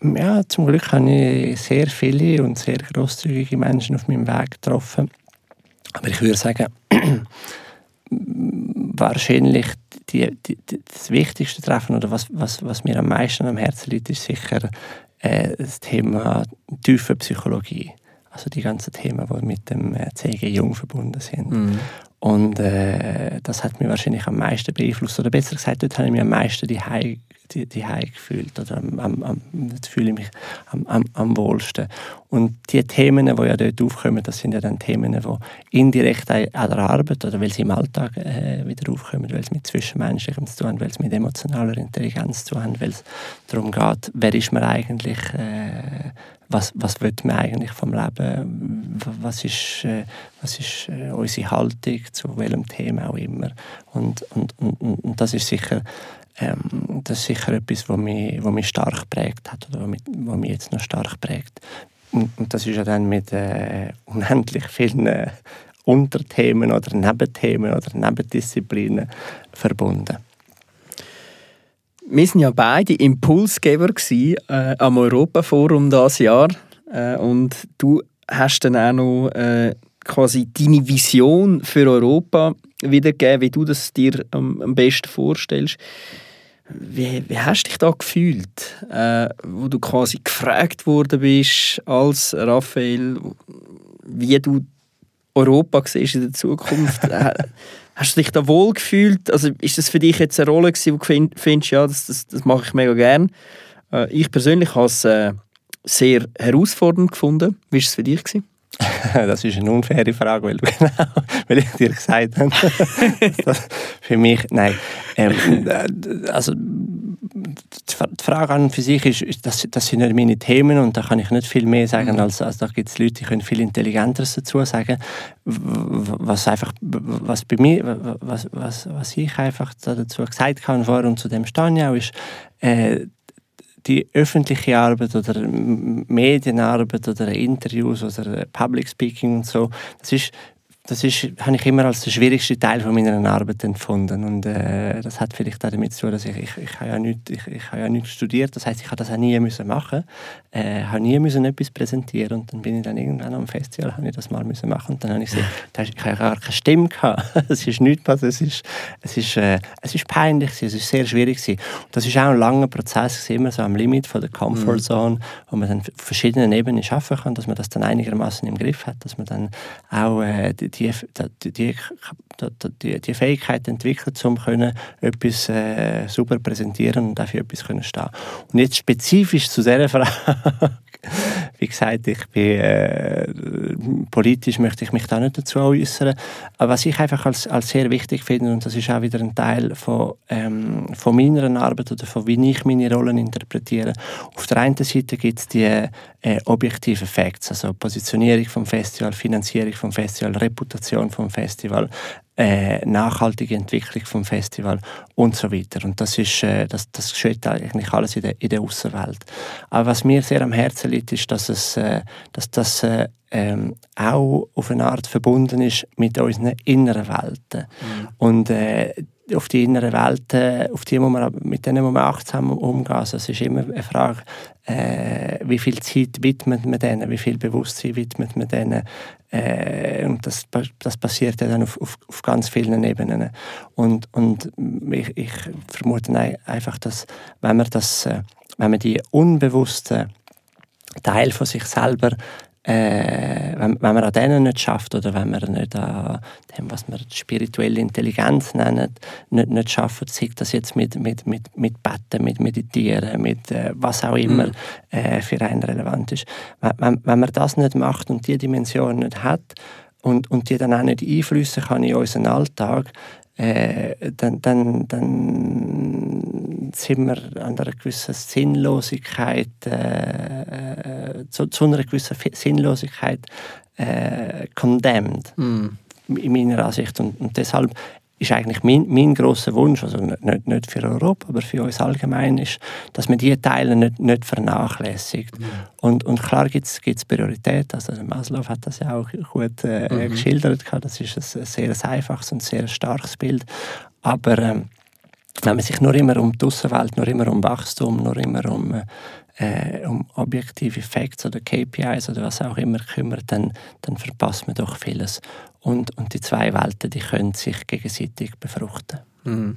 Ja, zum Glück habe ich sehr viele und sehr großzügige Menschen auf meinem Weg getroffen. Aber ich würde sagen, <clears throat> wahrscheinlich die, die, das wichtigste Treffen oder was, was, was mir am meisten am Herzen liegt, ist sicher äh, das Thema tiefe Psychologie. Also die ganzen Themen, die mit dem äh, CG Jung verbunden sind. Mhm. Und äh, das hat mich wahrscheinlich am meisten beeinflusst. Oder besser gesagt, dort habe ich mich am meisten die die, die gefühlt. Oder am, am, am, dort fühle ich mich am, am, am wohlsten. Und die Themen, die ja dort aufkommen, das sind ja dann Themen, die indirekt an der Arbeit oder weil sie im Alltag äh, wieder aufkommen, weil es mit Zwischenmenschlichem zu tun haben, weil es mit emotionaler Intelligenz zu tun haben, weil es darum geht, wer ist man eigentlich, äh, was, was will man eigentlich vom Leben, was ist, äh, was ist äh, unsere Haltung zu welchem Thema auch immer. Und, und, und, und das ist sicher ähm, das ist sicher etwas, was mich, mich stark geprägt hat oder was mich, mich jetzt noch stark prägt. Und, und das ist ja dann mit äh, unendlich vielen äh, Unterthemen oder Nebenthemen oder Nebendisziplinen verbunden. Wir waren ja beide Impulsgeber gewesen, äh, am Europaforum dieses Jahr. Äh, und du hast dann auch noch äh, quasi deine Vision für Europa wiedergegeben, wie du das dir am, am besten vorstellst. Wie, wie hast du dich da gefühlt, äh, wo du quasi gefragt worden bist als Raphael, wie du Europa siehst in der Zukunft? <laughs> Äh, Hast du dich da wohl gefühlt? Also ist das für dich jetzt eine Rolle gewesen, wo du find- findest, ja, das, das, das mache ich mega gern? Äh, ich persönlich habe es äh, sehr herausfordernd gefunden. Wie war es für dich? Gewesen? <laughs> Das ist eine unfaire Frage, weil, <laughs> genau, weil ich dir gesagt habe, <laughs> das für mich, nein, ähm, äh, also die Fra- die Frage an für sich ist, das, das sind nicht meine Themen und da kann ich nicht viel mehr sagen, als, als da gibt es Leute, die können viel Intelligenteres dazu sagen. Was einfach, was bei mir, was, was, was ich einfach da dazu gesagt habe vorher und zu dem stehe ich auch, ist, äh, die öffentliche Arbeit oder Medienarbeit oder Interviews oder Public Speaking und so, das ist das ist, habe ich immer als den schwierigsten Teil von meiner Arbeit empfunden. Und äh, das hat vielleicht auch damit zu tun, dass ich, ich, ich, habe ja nicht, ich, ich habe ja nicht studiert, das heißt ich habe das auch nie müssen machen, äh, habe nie müssen etwas präsentieren. Und dann bin ich dann irgendwann am Festival, habe ich das mal müssen machen. Und dann habe ich ist- ich habe gar keine Stimme gehabt, <laughs> es ist nichts passiert, es ist, es ist, äh, es ist peinlich gewesen, es ist sehr schwierig gewesen. Und das ist auch ein langer Prozess immer so am Limit von der Comfort Zone, wo man dann auf verschiedenen Ebenen schaffen kann, dass man das dann einigermaßen im Griff hat, dass man dann auch äh, die, die, die, die, die, Fähigkeit entwickelt, um können etwas äh, super präsentieren und dafür etwas können stehen. Und jetzt spezifisch zu dieser Frage, <laughs> wie gesagt, ich bin äh, politisch möchte ich mich da nicht dazu äußern, aber was ich einfach als, als sehr wichtig finde und das ist auch wieder ein Teil von, ähm, von meiner Arbeit oder von wie ich meine Rollen interpretiere. Auf der einen Seite gibt es die äh, objektiven Facts, also Positionierung vom Festival, Finanzierung vom Festival, Reputation vom Festival, äh, nachhaltige Entwicklung vom Festival und so weiter. Und das ist, äh, das, das geschieht eigentlich alles in der, in der Außenwelt. Aber was mir sehr am Herzen liegt, ist, dass es, äh, dass das äh, ähm, auch auf eine Art verbunden ist mit unseren inneren Welten. Und äh, auf die inneren Welten, auf die muss man, mit denen muss man achtsam umgehen. Also es ist immer eine Frage, äh, wie viel Zeit widmet man denen, wie viel Bewusstsein widmet man denen. Äh, und das, das passiert ja dann auf, auf, auf ganz vielen Ebenen. Und, und ich, ich vermute einfach, dass wenn man, das, äh, wenn man die unbewussten Teil von sich selber äh, wenn, wenn man an denen nicht schafft oder wenn man nicht an dem, was wir spirituelle Intelligenz nennen, nicht, nicht schafft, sei das jetzt mit, mit, mit, mit Betten, mit Meditieren, mit äh, was auch immer mhm. äh, für einen relevant ist. Wenn, wenn man das nicht macht und die Dimension nicht hat und, und die dann auch nicht einflüssen kann in unseren Alltag, äh, dann, dann, dann sind wir an einer gewissen Sinnlosigkeit, äh, äh, zu, zu, einer gewissen Sinnlosigkeit äh, condemned, mm. in meiner Ansicht. Und, und deshalb ist eigentlich mein, mein grosser Wunsch, also nicht, nicht für Europa, aber für uns allgemein, ist, dass man diese Teile nicht, nicht vernachlässigt. Mhm. Und, und klar gibt es Prioritäten, also Maslow hat das ja auch gut äh, mhm. geschildert, das ist ein, ein sehr einfaches und sehr starkes Bild, aber ähm, wenn man sich nur immer um die Außenwelt, nur immer um Wachstum, nur immer um, äh, um objektive Facts oder KPIs oder was auch immer kümmert, dann, dann verpasst man doch vieles. Und, und die zwei Welten, die können sich gegenseitig befruchten. Mhm.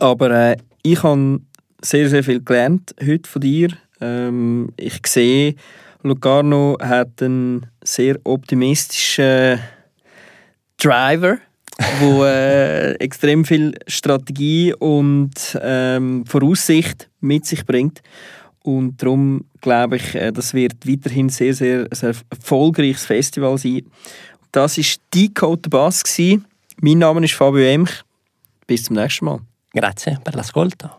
Aber äh, ich habe sehr, sehr viel gelernt heute von dir. Ähm, ich sehe, Locarno hat einen sehr optimistischen Driver, wo <laughs> äh, extrem viel Strategie und ähm, Voraussicht mit sich bringt. Und darum glaube ich, äh, das wird weiterhin sehr, sehr, sehr erfolgreiches Festival sein. Das war Decode Bass. Mein Name ist Fabio Emch. Bis zum nächsten Mal. Grazie per l'ascolto.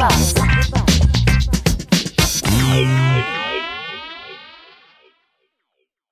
Bus.